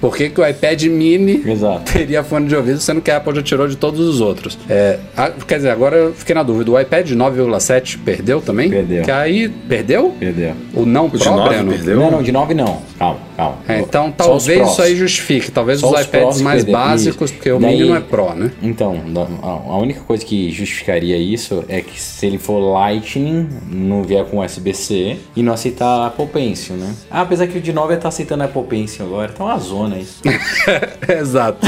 Por que, que o iPad mini Exato. teria fone de ouvido, sendo que a Apple já tirou de todos os outros? É, a- quer dizer, agora eu fiquei na dúvida. O iPad 9,7 perdeu também? Perdeu. Que aí, perdeu? Perdeu. O não de Pro, 9 Breno? perdeu? Não, não, de 9 não. Calma, calma. É, então Só talvez isso aí justifique. Talvez Só os os iPads mais básicos, porque o Daí- mini não é Pro, né? Então, a única coisa que justificaria isso é que se ele for Lightning, não vier com USB-C e não aceitar Apple Pencil, né? Ah, apesar que o de 9 tá aceitando Apple Pencil agora, tá uma zona isso. [laughs] Exato.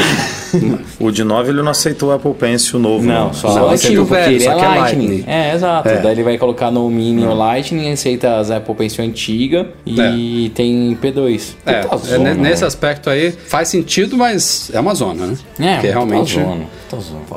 O de 9 ele não aceitou o Apple Pencil novo. Não, só Não, do porque velho, ele só é que é Lightning. Lightning. É, exato. É. Daí ele vai colocar no Mini o Lightning, aceita as Apple Pencil antiga e tem P2. É, Puta é, zona, ne- nesse aspecto aí faz sentido, mas é uma zona, né? É, Porque realmente. zona.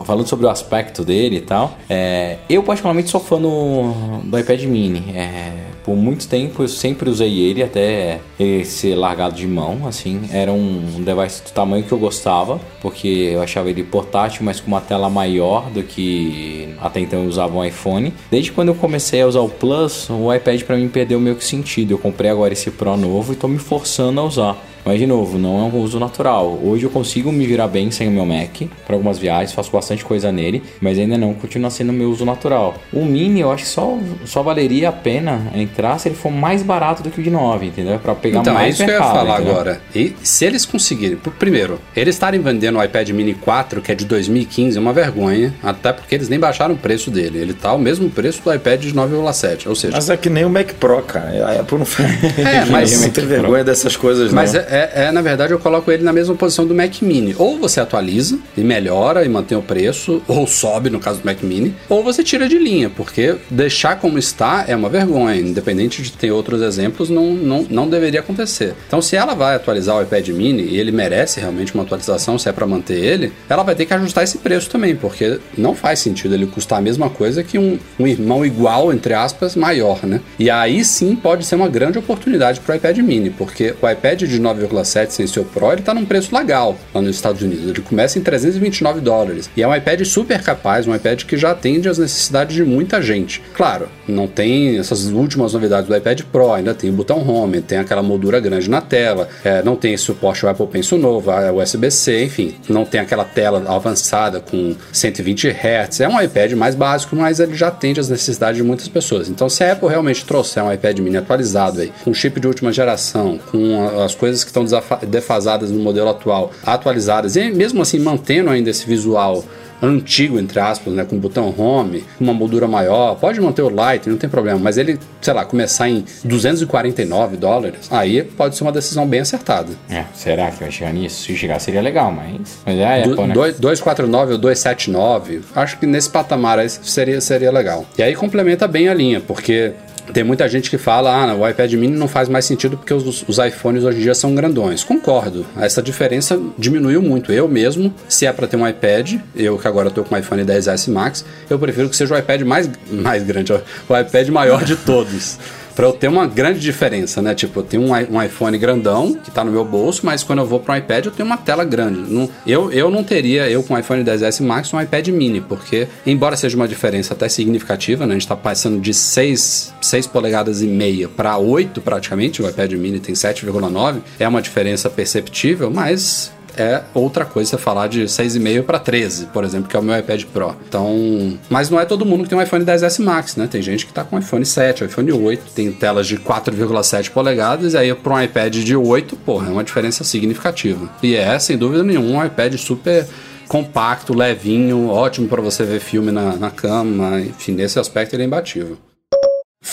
Falando sobre o aspecto dele e tal, é, eu particularmente sou fã do, do iPad Mini. É, por muito tempo eu sempre usei ele até ele ser largado de mão, assim. Era um device do tamanho que eu gostava, porque eu achava ele portátil, mas com uma tela maior do que até então eu usava um iPhone. Desde quando eu comecei a usar o Plus, o iPad pra mim perdeu meio que sentido. Eu comprei agora esse Pro novo e tô me forçando a usar. Mas de novo, não é um uso natural. Hoje eu consigo me virar bem sem o meu Mac para algumas viagens, faço bastante coisa nele, mas ainda não continua sendo meu uso natural. O Mini eu acho que só, só valeria a pena entrar se ele for mais barato do que o de 9, entendeu? Para pegar Então, é mais isso que eu ia mercado, falar entendeu? agora. E se eles conseguirem, primeiro, eles estarem vendendo o iPad Mini 4, que é de 2015, é uma vergonha, até porque eles nem baixaram o preço dele. Ele tá o mesmo preço do iPad de 9,7, ou seja, Mas é que nem o Mac Pro, cara. A Apple não faz. É, mas- não tem vergonha dessas coisas, Mas não. é, é, é, na verdade, eu coloco ele na mesma posição do Mac Mini. Ou você atualiza e melhora e mantém o preço, [laughs] ou sobe, no caso do Mac Mini, ou você tira de linha, porque deixar como está é uma vergonha. Independente de ter outros exemplos, não, não, não deveria acontecer. Então, se ela vai atualizar o iPad Mini e ele merece realmente uma atualização, se é para manter ele, ela vai ter que ajustar esse preço também, porque não faz sentido ele custar a mesma coisa que um, um irmão igual, entre aspas, maior, né? E aí sim pode ser uma grande oportunidade para o iPad Mini, porque o iPad de 9 9,7 sem seu Pro, ele está num preço legal lá nos Estados Unidos. Ele começa em 329 dólares. E é um iPad super capaz, um iPad que já atende às necessidades de muita gente. Claro, não tem essas últimas novidades do iPad Pro, ainda tem o botão Home, tem aquela moldura grande na tela, é, não tem suporte ao Apple Pencil novo, USB-C, enfim, não tem aquela tela avançada com 120 Hz. É um iPad mais básico, mas ele já atende às necessidades de muitas pessoas. Então, se a Apple realmente trouxer um iPad mini atualizado aí, com chip de última geração, com as coisas que estão defasadas no modelo atual, atualizadas, e mesmo assim mantendo ainda esse visual antigo, entre aspas, né, com botão home, uma moldura maior, pode manter o light, não tem problema, mas ele, sei lá, começar em 249 dólares, aí pode ser uma decisão bem acertada. É, será que vai chegar nisso? Se chegar seria legal, mas. Mas é a Apple, Do- né? dois- 249 ou 279, acho que nesse patamar aí seria, seria legal. E aí complementa bem a linha, porque tem muita gente que fala, ah, o iPad mini não faz mais sentido porque os, os iPhones hoje em dia são grandões. Concordo, essa diferença diminuiu muito. Eu mesmo, se é para ter um iPad, eu que agora tô com o iPhone 10S Max, eu prefiro que seja o iPad mais, mais grande, o iPad maior de todos. Pra eu ter uma grande diferença, né? Tipo, eu tenho um, um iPhone grandão que tá no meu bolso, mas quando eu vou para um iPad eu tenho uma tela grande. Eu, eu não teria, eu com o iPhone 10S Max, um iPad mini, porque, embora seja uma diferença até significativa, né? A gente tá passando de 6, 6 polegadas e meia para 8 praticamente, o iPad mini tem 7,9, é uma diferença perceptível, mas é outra coisa você falar de 6,5 para 13, por exemplo, que é o meu iPad Pro. Então, mas não é todo mundo que tem um iPhone 10S Max, né? Tem gente que tá com iPhone 7, iPhone 8, tem telas de 4,7 polegadas, e aí para um iPad de 8, porra, é uma diferença significativa. E é, sem dúvida nenhuma, um iPad super compacto, levinho, ótimo para você ver filme na, na cama, enfim, nesse aspecto ele é imbatível.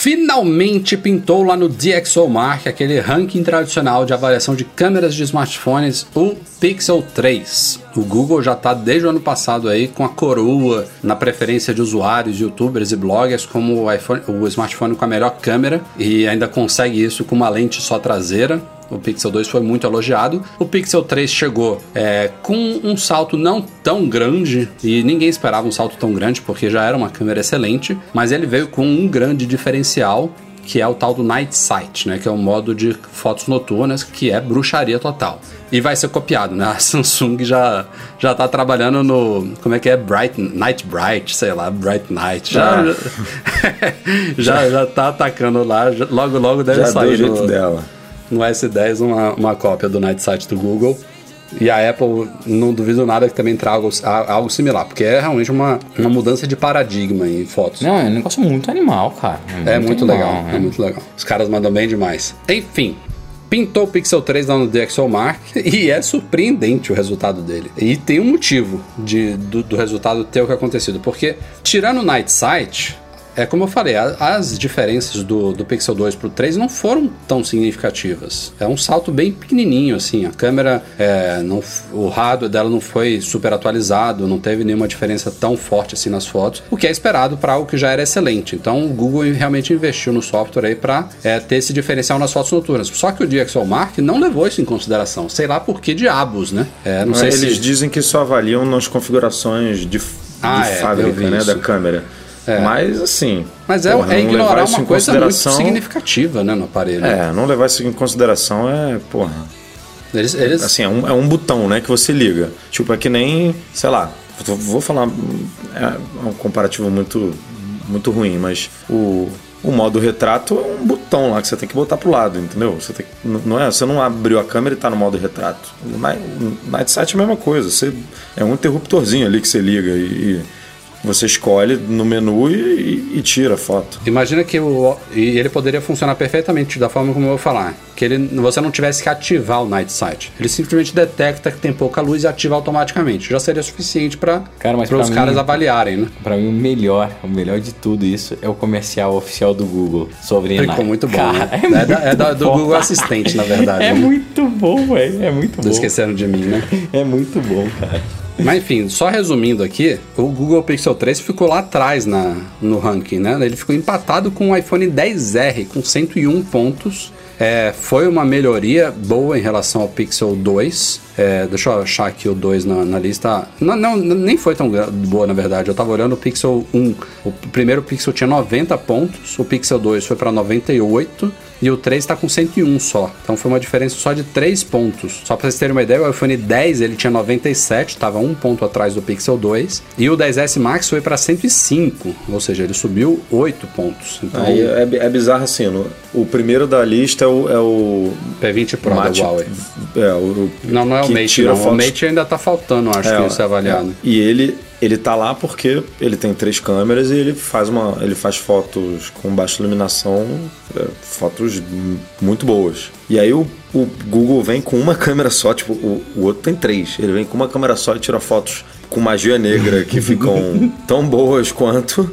Finalmente pintou lá no DxOMark, aquele ranking tradicional de avaliação de câmeras de smartphones, o Pixel 3. O Google já está desde o ano passado aí com a coroa na preferência de usuários, youtubers e bloggers como o, iPhone, o smartphone com a melhor câmera e ainda consegue isso com uma lente só traseira. O Pixel 2 foi muito elogiado. O Pixel 3 chegou é, com um salto não tão grande, e ninguém esperava um salto tão grande, porque já era uma câmera excelente, mas ele veio com um grande diferencial, que é o tal do Night Sight, né? Que é um modo de fotos noturnas que é bruxaria total. E vai ser copiado, né? [laughs] A Samsung já, já tá trabalhando no. Como é que é? Bright, Night Bright, sei lá, Bright Night. Já, Ah. já, [laughs] já, já tá atacando lá. já- logo, logo deve Já deu sair. o jeito no- dela. No S10 uma, uma cópia do Night Sight do Google. E a Apple, não duvido nada que também traga algo, algo similar, porque é realmente uma, uma mudança de paradigma em fotos. Não, é um negócio muito animal, cara. É muito, animal, legal, é. muito legal. Os caras mandam bem demais. Enfim, pintou o Pixel 3 lá no DxOMark [laughs] e é surpreendente o resultado dele. E tem um motivo de, do, do resultado ter o que acontecido, porque tirando o Night Sight, é como eu falei, a, as diferenças do, do Pixel 2 pro 3 não foram tão significativas. É um salto bem pequenininho, assim. A câmera, é, não, o hardware dela não foi super atualizado, não teve nenhuma diferença tão forte assim nas fotos, o que é esperado para algo que já era excelente. Então o Google realmente investiu no software aí para é, ter esse diferencial nas fotos noturnas. Só que o DxOMark não levou isso em consideração. Sei lá por que diabos, né? É, não sei Eles se... dizem que só avaliam nas configurações de, ah, de é, fábrica, né, da câmera. É. Mas assim. Mas é, porra, é ignorar uma coisa muito significativa, né, no aparelho. É, não levar isso em consideração é, porra. Eles, eles... Assim, é um, é um botão, né, que você liga. Tipo, é que nem, sei lá, vou falar. É um comparativo muito, muito ruim, mas o. O modo retrato é um botão lá que você tem que botar pro lado, entendeu? Você tem, não é, você não abriu a câmera e tá no modo retrato. O Night Sight é a mesma coisa. Você, é um interruptorzinho ali que você liga e, você escolhe no menu e, e, tira a foto. Imagina que o, e ele poderia funcionar perfeitamente da forma como eu vou falar. Que ele, você não tivesse que ativar o Night Sight. Ele simplesmente detecta que tem pouca luz e ativa automaticamente. Já seria suficiente para os caras avaliarem, né? Para mim, o melhor, o melhor de tudo isso é o comercial oficial do Google sobre Ficou muito bom. Cara, né? [laughs] é, é, da, é da, do. Google Assistente, na verdade. [laughs] É né? muito bom, velho. É muito bom. Não esqueceram de mim, né? [laughs] É muito bom, cara. Mas enfim, só resumindo aqui, o Google Pixel 3 ficou lá atrás na, no ranking, né? Ele ficou empatado com o iPhone 10R com 101 pontos. É, foi uma melhoria boa em relação ao Pixel 2. É, deixa eu achar aqui o 2 na, na lista. Não, não, nem foi tão boa, na verdade. Eu tava olhando o Pixel 1. O primeiro Pixel tinha 90 pontos, o Pixel 2 foi para 98 e o 3 está com 101 só. Então foi uma diferença só de 3 pontos. Só para vocês terem uma ideia, o iPhone 10 ele tinha 97, estava um ponto atrás do Pixel 2, e o 10S Max foi para 105, ou seja, ele subiu 8 pontos. Então, Aí é, é bizarro assim, no, o primeiro da lista é o, é o P20 Pro Mate, da Huawei. É, o, não, não é o Mate, não. Fotos... O Mate ainda está faltando, acho é, que isso é avaliado. É. E ele ele tá lá porque ele tem três câmeras e ele faz uma ele faz fotos com baixa iluminação é, fotos muito boas. E aí o, o, Google vem com uma [laughs] câmera só tipo o, o outro tem três. Ele vem com uma câmera só e tira fotos com magia negra que ficam [laughs] tão boas quanto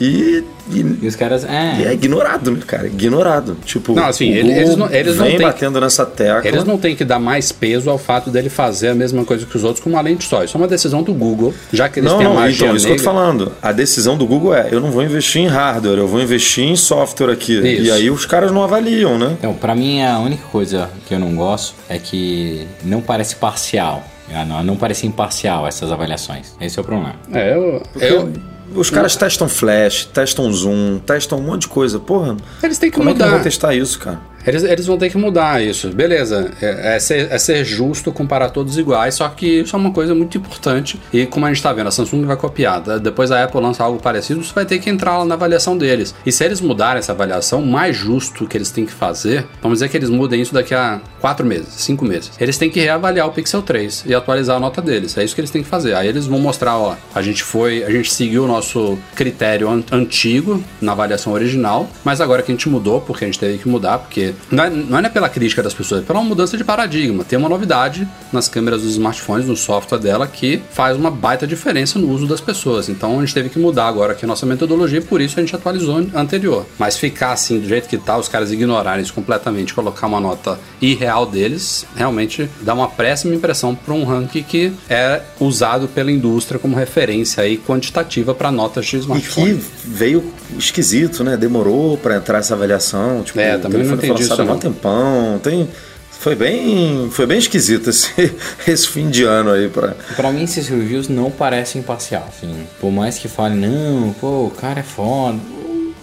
e e, e os caras. É. é ignorado, né, cara? Ignorado. Tipo, não, assim, eles não, eles vem não batendo que, nessa tecla. Eles não têm que dar mais peso ao fato dele fazer a mesma coisa que os outros com uma lente só. Isso é uma decisão do Google, já que eles não, têm não, a magia então, isso que eu tô falando. A decisão do Google é: eu não vou investir em hardware, eu vou investir em software aqui. Isso. E aí os caras não avaliam, né? Então, pra mim, a única coisa que eu não gosto é que não parece parcial. Não, não parece imparcial essas avaliações. Esse é o problema. É, eu, eu, os caras testam flash, testam zoom, testam um monte de coisa. Porra, eles têm que como mudar. é que vão testar isso, cara? Eles, eles vão ter que mudar isso, beleza. É, é, ser, é ser justo comparar todos iguais, só que isso é uma coisa muito importante. E como a gente está vendo, a Samsung vai copiar. Depois a Apple lança algo parecido, você vai ter que entrar na avaliação deles. E se eles mudarem essa avaliação, mais justo que eles têm que fazer, vamos dizer que eles mudem isso daqui a quatro meses, cinco meses. Eles têm que reavaliar o Pixel 3 e atualizar a nota deles. É isso que eles têm que fazer. Aí eles vão mostrar, ó, a gente foi, a gente seguiu o nosso critério an antigo na avaliação original, mas agora que a gente mudou, porque a gente teve que mudar, porque não é, não é pela crítica das pessoas, é pela mudança de paradigma. Tem uma novidade nas câmeras dos smartphones, no software dela, que faz uma baita diferença no uso das pessoas. Então a gente teve que mudar agora aqui a nossa metodologia e por isso a gente atualizou anterior. Mas ficar assim do jeito que tá, os caras ignorarem isso completamente, colocar uma nota irreal deles, realmente dá uma péssima impressão para um ranking que é usado pela indústria como referência aí quantitativa para notas de smartphone. E que veio esquisito, né? Demorou para entrar essa avaliação. Tipo, é, também não entendi isso um tempão. Tem, foi bem, foi bem esquisito esse, [laughs] esse fim de ano aí para. Para mim esses reviews não parecem imparcial, assim. Por mais que fale não, pô, o cara é foda.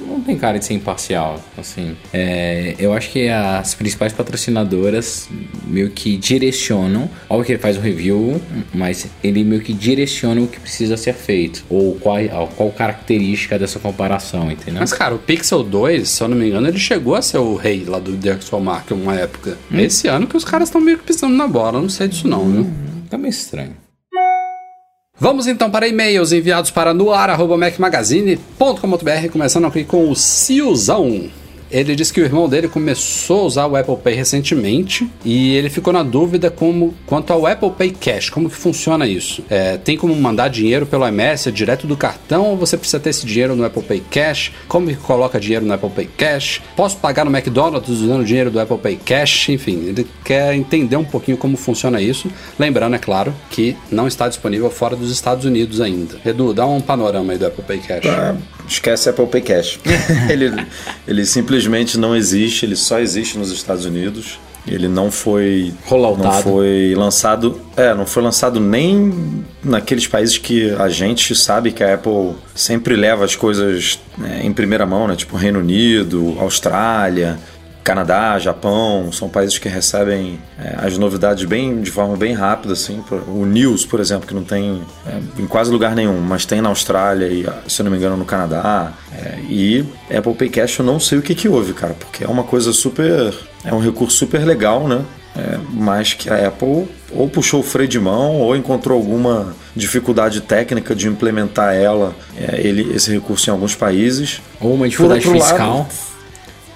Não, tem cara de ser imparcial, assim. É, eu acho que as principais patrocinadoras meio que direcionam, óbvio que ele faz um review, mas ele meio que direciona o que precisa ser feito, ou qual, qual característica dessa comparação, entendeu? Mas, cara, o Pixel 2, se eu não me engano, ele chegou a ser o rei lá do Dexel Mark uma época. Hum. Esse ano que os caras estão meio que pisando na bola, não sei disso não, hum, viu? Tá meio estranho. Vamos então para e-mails enviados para noar.macmagazine.com.br, começando aqui com o Ciozão. Ele disse que o irmão dele começou a usar o Apple Pay recentemente e ele ficou na dúvida como, quanto ao Apple Pay Cash, como que funciona isso? É, tem como mandar dinheiro pelo iMessage direto do cartão ou você precisa ter esse dinheiro no Apple Pay Cash? Como que coloca dinheiro no Apple Pay Cash? Posso pagar no McDonald's usando dinheiro do Apple Pay Cash? Enfim, ele quer entender um pouquinho como funciona isso. Lembrando, é claro, que não está disponível fora dos Estados Unidos ainda. Edu, dá um panorama aí do Apple Pay Cash. Ah, esquece Apple Pay Cash. [laughs] ele, ele simplesmente não existe, ele só existe nos Estados Unidos. Ele não foi Rolloutado. não foi lançado, é, não foi lançado nem naqueles países que a gente sabe que a Apple sempre leva as coisas né, em primeira mão, né? Tipo Reino Unido, Austrália, Canadá, Japão, são países que recebem é, as novidades bem de forma bem rápida, assim. O News, por exemplo, que não tem é, em quase lugar nenhum, mas tem na Austrália e, se eu não me engano, no Canadá. É, e Apple Pay Cash eu não sei o que que houve, cara, porque é uma coisa super... é um recurso super legal, né? É, mas que a Apple ou puxou o freio de mão ou encontrou alguma dificuldade técnica de implementar ela, é, ele, esse recurso em alguns países. Ou uma dificuldade fiscal. Lado,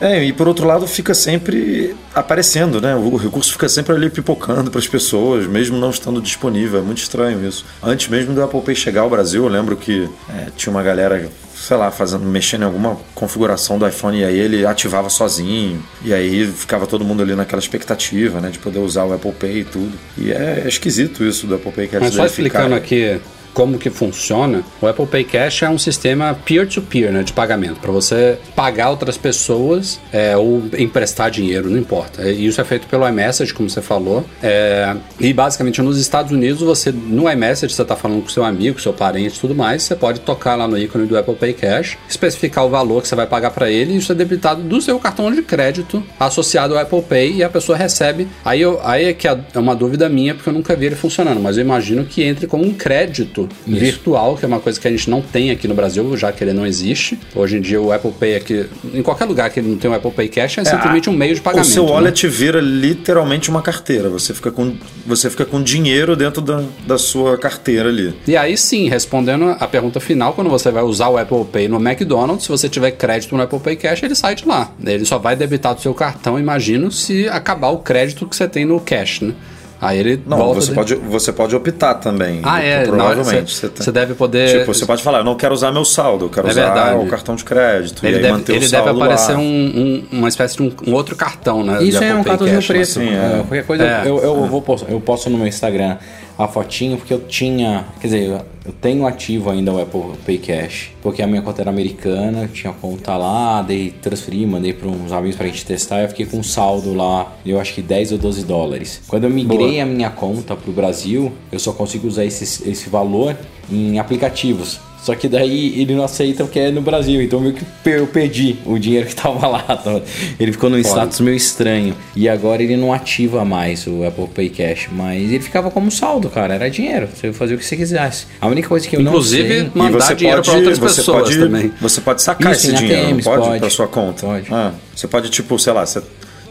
é, e por outro lado fica sempre aparecendo, né? O recurso fica sempre ali pipocando para as pessoas, mesmo não estando disponível. É muito estranho isso. Antes mesmo do Apple Pay chegar ao Brasil, eu lembro que é, tinha uma galera sei lá, fazendo, mexendo em alguma configuração do iPhone e aí ele ativava sozinho. E aí ficava todo mundo ali naquela expectativa, né, de poder usar o Apple Pay e tudo. E é, é esquisito isso do Apple Pay que Mas só explicando aqui como que funciona, o Apple Pay Cash é um sistema peer-to-peer, -peer, né, de pagamento, para você pagar outras pessoas é, ou emprestar dinheiro, não importa. E isso é feito pelo iMessage, como você falou. É, e basicamente nos Estados Unidos, você no iMessage você está falando com seu amigo, seu parente, tudo mais, você pode tocar lá no ícone do Apple Pay Cash, especificar o valor que você vai pagar para ele e isso é debitado do seu cartão de crédito associado ao Apple Pay e a pessoa recebe. Aí, eu, aí é que é uma dúvida minha porque eu nunca vi ele funcionando, mas eu imagino que entre com um crédito isso. virtual, que é uma coisa que a gente não tem aqui no Brasil, já que ele não existe. Hoje em dia o Apple Pay aqui, em qualquer lugar que ele não tem o Apple Pay Cash, é, é simplesmente um meio de pagamento. O seu né? wallet né? vira literalmente uma carteira. Você fica com, você fica com dinheiro dentro da, da sua carteira ali. E aí sim, respondendo a pergunta final, quando você vai usar o Apple Pay no McDonald's, se você tiver crédito no Apple Pay Cash, ele sai de lá. Ele só vai debitar do seu cartão, imagino, se acabar o crédito que você tem no cash, né? Aí ele não, volta você de... pode você pode optar também. Ah, é, provavelmente você, você, deve poder. Tipo, você pode falar, eu não quero usar meu saldo, eu quero é usar verdade. o cartão de crédito ele e deve, manter ele o saldo deve aparecer um, um, uma espécie de um, um, outro cartão, né? Isso é um cartão de preto. Assim, é. Qualquer coisa é. eu, eu, eu, vou, eu posto no meu Instagram a fotinho porque eu tinha, quer dizer, eu tenho ativo ainda o Apple Pay Cash, porque a minha conta era americana, tinha conta lá, dei transferi, mandei para uns amigos pra gente testar, eu fiquei com um saldo lá, eu acho que 10 ou 12 dólares. Quando eu migrei Boa. a minha conta pro Brasil, eu só consigo usar esse, esse valor em aplicativos. Só que daí ele não aceita porque é no Brasil, então meio que eu perdi o dinheiro que [laughs] tava lá. Tá? Ele ficou num Pode. status meio estranho. E agora ele não ativa mais o Apple Pay Cash, mas ele ficava como saldo, cara. Era dinheiro. Você fazia o que você quisesse. A única coisa que eu Inclusive, não sei... mandar dinheiro para outras você pessoas pode, também. Você pode sacar Isso, esse dinheiro, ATMs, pode, pode para sua conta. Pode. Ah, você pode, tipo, sei lá, você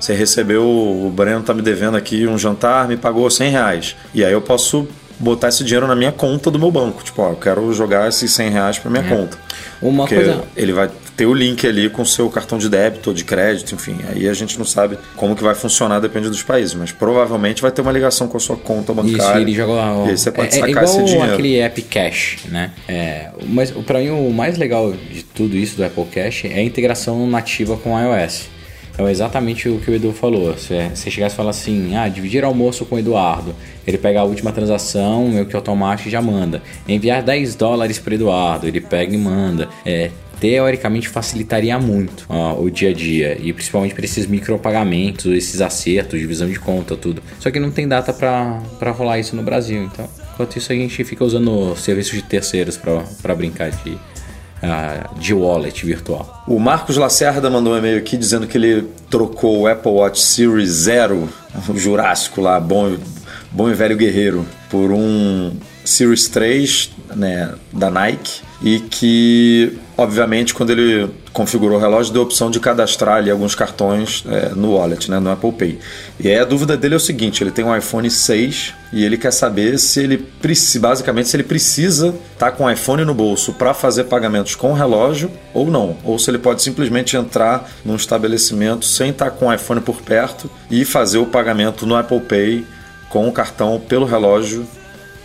você recebeu, o Breno tá me devendo aqui um jantar, me pagou 100 reais. E aí eu posso botar esse dinheiro na minha conta do meu banco. Tipo, ó, eu quero jogar esses 100 reais pra minha é. conta. Uma Porque coisa... ele vai ter o link ali com o seu cartão de débito ou de crédito, enfim. Aí a gente não sabe como que vai funcionar, depende dos países. Mas provavelmente vai ter uma ligação com a sua conta bancária. Isso, ele joga... E aí você pode é, sacar é igual esse dinheiro. aquele app Cash, né? É, mas para mim o mais legal de tudo isso do Apple Cash é a integração nativa com o iOS. Então é exatamente o que o Edu falou. Se você chegasse e falar assim, ah, dividir almoço com o Eduardo, ele pega a última transação, meio que automático já manda. Enviar 10 dólares para Eduardo, ele pega e manda. É, teoricamente facilitaria muito ó, o dia a dia e principalmente para esses micropagamentos, esses acertos, divisão de conta, tudo. Só que não tem data para rolar isso no Brasil, então enquanto isso a gente fica usando serviços de terceiros para brincar de uh, de wallet virtual. O Marcos Lacerda mandou um e-mail aqui dizendo que ele trocou o Apple Watch Series Zero, o Jurássico lá, bom, bom e velho guerreiro, por um Series 3 né, da Nike e que, obviamente, quando ele configurou o relógio, deu a opção de cadastrar ali alguns cartões é, no wallet, né, no Apple Pay. E aí a dúvida dele é o seguinte: ele tem um iPhone 6 e ele quer saber se ele basicamente se ele precisa estar tá com o iPhone no bolso para fazer pagamentos com o relógio ou não, ou se ele pode simplesmente entrar num estabelecimento sem estar tá com o iPhone por perto e fazer o pagamento no Apple Pay com o cartão pelo relógio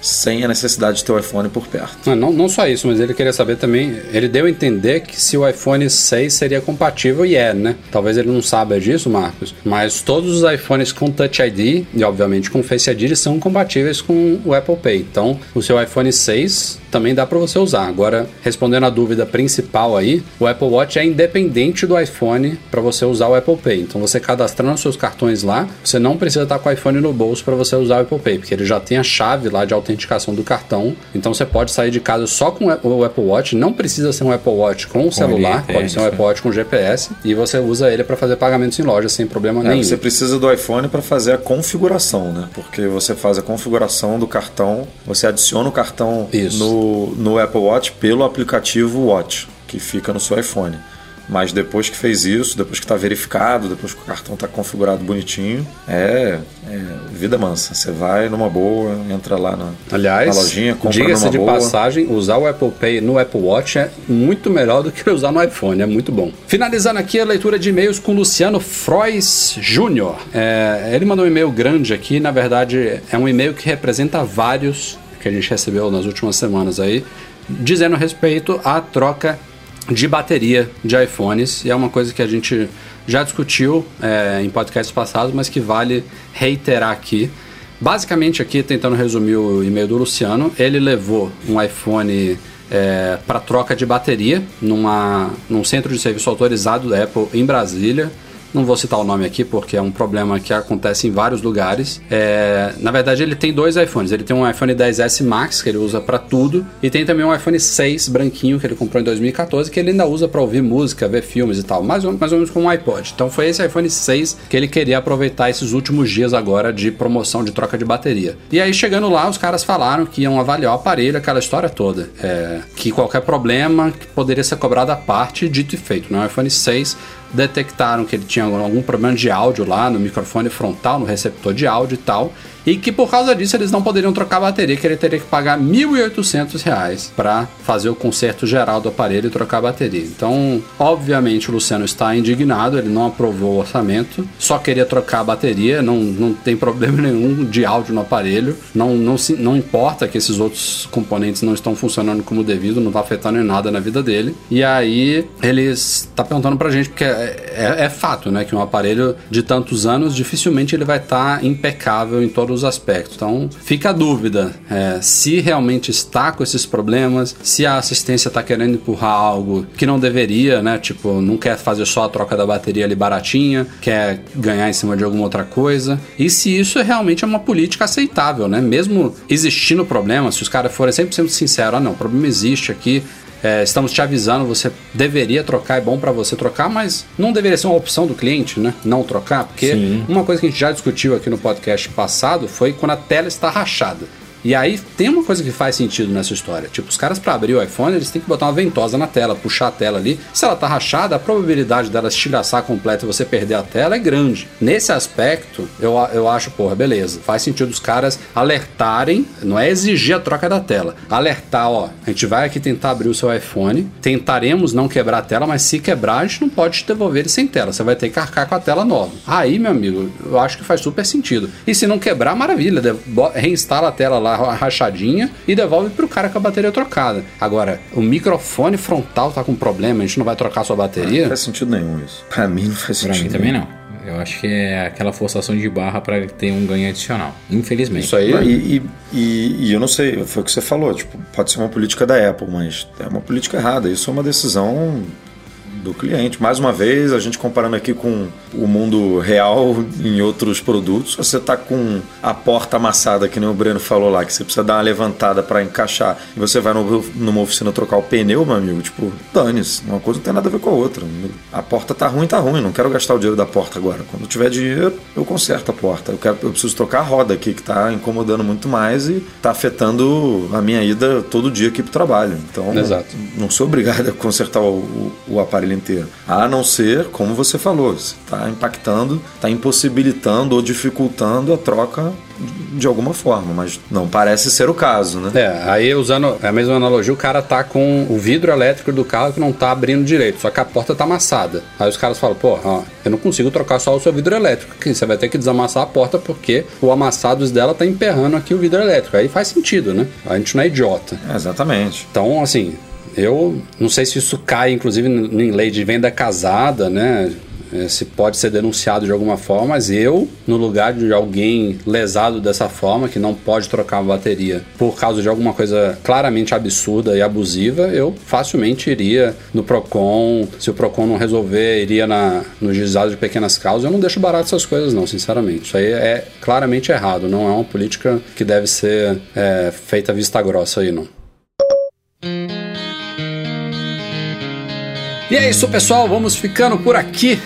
sem a necessidade de ter o iPhone por perto. Não, não, não, só isso, mas ele queria saber também. Ele deu a entender que se o iPhone 6 seria compatível, e é, né? Talvez ele não saiba disso, Marcos, mas todos os iPhones com Touch ID e, obviamente, com Face ID são compatíveis com o Apple Pay. Então, o seu iPhone 6 também dá para você usar. Agora, respondendo a dúvida principal aí, o Apple Watch é independente do iPhone para você usar o Apple Pay. Então, você cadastrando seus cartões lá, você não precisa estar com o iPhone no bolso para você usar o Apple Pay, porque ele já tem a chave lá de autenticação do cartão. Então, você pode sair de casa só com o Apple Watch. Não precisa ser um Apple Watch com o celular, pode ser um Apple Watch com GPS e você usa ele para fazer pagamentos em loja sem problema é, nenhum. Você precisa do iPhone para fazer a configuração, né? Porque você faz a configuração do cartão, você adiciona o cartão Isso. no no, Apple Watch pelo aplicativo Watch, que fica no seu iPhone. Mas depois que fez isso, depois que está verificado, depois que o cartão está configurado bonitinho, é, é, vida mansa. Você vai numa boa, entra lá na, Aliás, na lojinha, compra diga-se de boa. passagem, usar o Apple Pay no Apple Watch é muito melhor do que [laughs] usar no iPhone, é muito bom. Finalizando aqui a leitura de e-mails com Luciano Frois Júnior. É, ele mandou um e-mail grande aqui, na verdade é um e-mail que representa vários que a gente recebeu nas últimas semanas aí, dizendo respeito à troca de bateria de iPhones. E é uma coisa que a gente já discutiu é, em podcasts passados, mas que vale reiterar aqui. Basicamente, aqui, tentando resumir o e-mail do Luciano, ele levou um iPhone é, para troca de bateria numa, num centro de serviço autorizado da Apple em Brasília. Não vou citar o nome aqui porque é um problema que acontece em vários lugares. É, na verdade, ele tem dois iPhones. Ele tem um iPhone 10S Max que ele usa para tudo e tem também um iPhone 6 branquinho que ele comprou em 2014 que ele ainda usa para ouvir música, ver filmes e tal, mais ou, mais ou menos como um iPod. Então foi esse iPhone 6 que ele queria aproveitar esses últimos dias agora de promoção de troca de bateria. E aí chegando lá, os caras falaram que iam avaliar o aparelho, aquela história toda, é, que qualquer problema poderia ser cobrado à parte, dito e feito. No iPhone 6 detectaram que ele tinha algum problema de áudio lá no microfone frontal, no receptor de áudio e tal e que por causa disso eles não poderiam trocar a bateria, que ele teria que pagar R$ 1.800 para fazer o conserto geral do aparelho e trocar a bateria. Então, obviamente, o Luciano está indignado, ele não aprovou o orçamento, só queria trocar a bateria, não, não tem problema [laughs] nenhum de áudio no aparelho, não, não, se, não importa que esses outros componentes não estão funcionando como devido, não está afetando em nada na vida dele. E aí ele está perguntando para gente, porque é, é, é, fato, né, que um aparelho de tantos anos dificilmente ele vai estar tá impecável em todos os aspectos. Então fica a dúvida é, se realmente está com esses problemas, se a assistência está querendo empurrar algo que não deveria, né? Tipo, não quer fazer só a troca da bateria ali baratinha, quer ganhar em cima de alguma outra coisa. E se isso é realmente uma política aceitável, né? Mesmo existindo problema, se os caras forem 100% sinceros, ah não, o problema existe aqui, é, estamos te avisando, você deveria trocar, é bom para você trocar, mas não deveria ser uma opção do cliente, né? Não trocar, porque Sim. uma coisa que a gente já discutiu aqui no podcast passado foi quando a tela está rachada. E aí tem uma coisa que faz sentido nessa história. Tipo, os caras para abrir o iPhone, eles têm que botar uma ventosa na tela, puxar a tela ali. Se ela tá rachada, a probabilidade dela estilhaçar completa e você perder a tela é grande. Nesse aspecto, eu, eu acho, porra, beleza. Faz sentido os caras alertarem, não é exigir a troca da tela. Alertar, ó, a gente vai aqui tentar abrir o seu iPhone, tentaremos não quebrar a tela, mas se quebrar, a gente não pode te devolver ele sem tela. Você vai ter que arcar com a tela nova. Aí, meu amigo, eu acho que faz super sentido. E se não quebrar, maravilha, reinstala a tela lá rachadinha e devolve pro cara com a bateria trocada. Agora, o microfone frontal tá com problema, a gente não vai trocar a sua bateria? Não faz sentido nenhum isso. Pra mim não faz sentido. Pra mim também não. Eu acho que é aquela forçação de barra para ter um ganho adicional. Infelizmente. Isso aí. E, e, e, eu não sei, foi o que você falou. Tipo, pode ser uma política da Apple, mas é uma política errada. Isso é uma decisão do cliente. Mais uma vez, a gente comparando aqui com o mundo real em outros produtos, você está com a porta amassada, que nem o Breno falou lá, que você precisa dar uma levantada para encaixar, e você vai no, numa oficina trocar o pneu, meu amigo, tipo, dane-se, uma coisa não tem nada a ver com a outra. A porta tá ruim, tá ruim, não quero gastar o dinheiro da porta agora. Quando tiver dinheiro, eu conserto a porta. Eu, quero, eu preciso trocar a roda aqui, que está incomodando muito mais e está afetando a minha ida todo dia aqui pro trabalho. Então, Exato. não sou obrigado a consertar o, o, o aparelho inteiro. A não ser, como você falou, está impactando, está impossibilitando ou dificultando a troca de alguma forma, mas não parece ser o caso, né? É, aí usando a mesma analogia, o cara tá com o vidro elétrico do carro que não tá abrindo direito, só que a porta tá amassada. Aí os caras falam, pô, ó, eu não consigo trocar só o seu vidro elétrico, que você vai ter que desamassar a porta porque o amassados dela tá emperrando aqui o vidro elétrico. Aí faz sentido, né? A gente não é idiota. É, exatamente. Então, assim, eu não sei se isso cai, inclusive, em lei de venda casada, né? É, se pode ser denunciado de alguma forma, mas eu, no lugar de alguém lesado dessa forma, que não pode trocar uma bateria por causa de alguma coisa claramente absurda e abusiva, eu facilmente iria no PROCON. Se o PROCON não resolver, iria na, no juizado de pequenas causas. Eu não deixo barato essas coisas, não, sinceramente. Isso aí é claramente errado, não é uma política que deve ser é, feita vista grossa aí, não. E é isso, pessoal. Vamos ficando por aqui.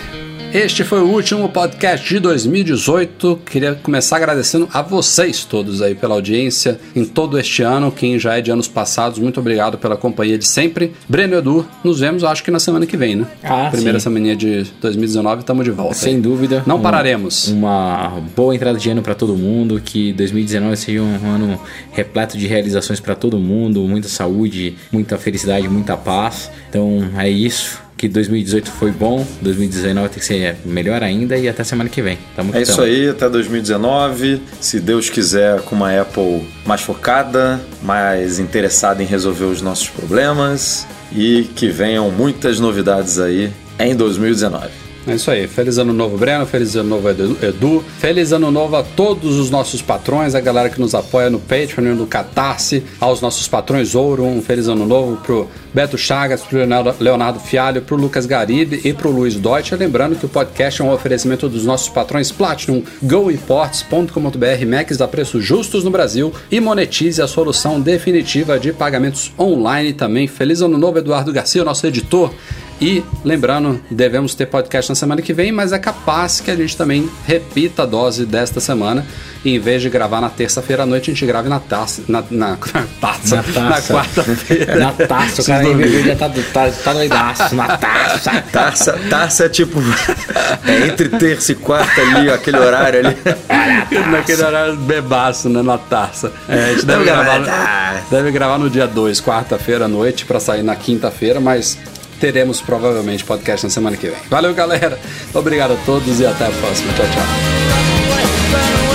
Este foi o último podcast de 2018. Queria começar agradecendo a vocês todos aí pela audiência em todo este ano. Quem já é de anos passados, muito obrigado pela companhia de sempre. Breno Edu, nos vemos acho que na semana que vem, né? Ah, Primeira sim. semaninha de 2019, estamos de volta. Sem aí. dúvida. Não um- pararemos. Uma boa entrada de ano para todo mundo. Que 2019 seja um ano repleto de realizações para todo mundo. Muita saúde, muita felicidade, muita paz. Então é isso. Que 2018 foi bom, 2019 tem que ser melhor ainda e até semana que vem. Tamo É isso aí, até 2019. Se Deus quiser, com uma Apple mais focada, mais interessada em resolver os nossos problemas e que venham muitas novidades aí em 2019. É isso aí. Feliz ano novo, Breno. Feliz ano novo, Edu. Feliz ano novo a todos os nossos patrões, a galera que nos apoia no Patreon no Catarse, aos nossos patrões Ouro. Um feliz ano novo pro Beto Chagas, pro Leonardo, Fialho, pro Lucas Garibe e pro Luiz Deutsche. Lembrando que o podcast é um oferecimento dos nossos patrões Platinum, goimports.com.br, Macs a preços justos no Brasil e monetize a solução definitiva de pagamentos online também. Feliz ano novo, Eduardo Garcia, nosso editor. E lembrando, devemos ter podcast na semana que vem, mas é capaz que a gente também repita a dose desta semana. E em vez de gravar na terça-feira à noite, a gente grave na taça. Na, na, [laughs] na taça. Na taça. Na quarta-feira. Na taça, o cara em VV já tá, tá, tá doidaço. Na taça. Tarça, tarça é tipo. é entre terça e quarta ali, aquele horário ali. [laughs] Naquele horário bebaço, né? Na taça. É, a gente deve gravar taça. deve gravar no dia 2, quarta-feira à noite, pra sair na quinta-feira, mas teremos provavelmente podcast na semana que vem. Valeu, galera. Obrigado a todos e até a próxima. Tchau, tchau.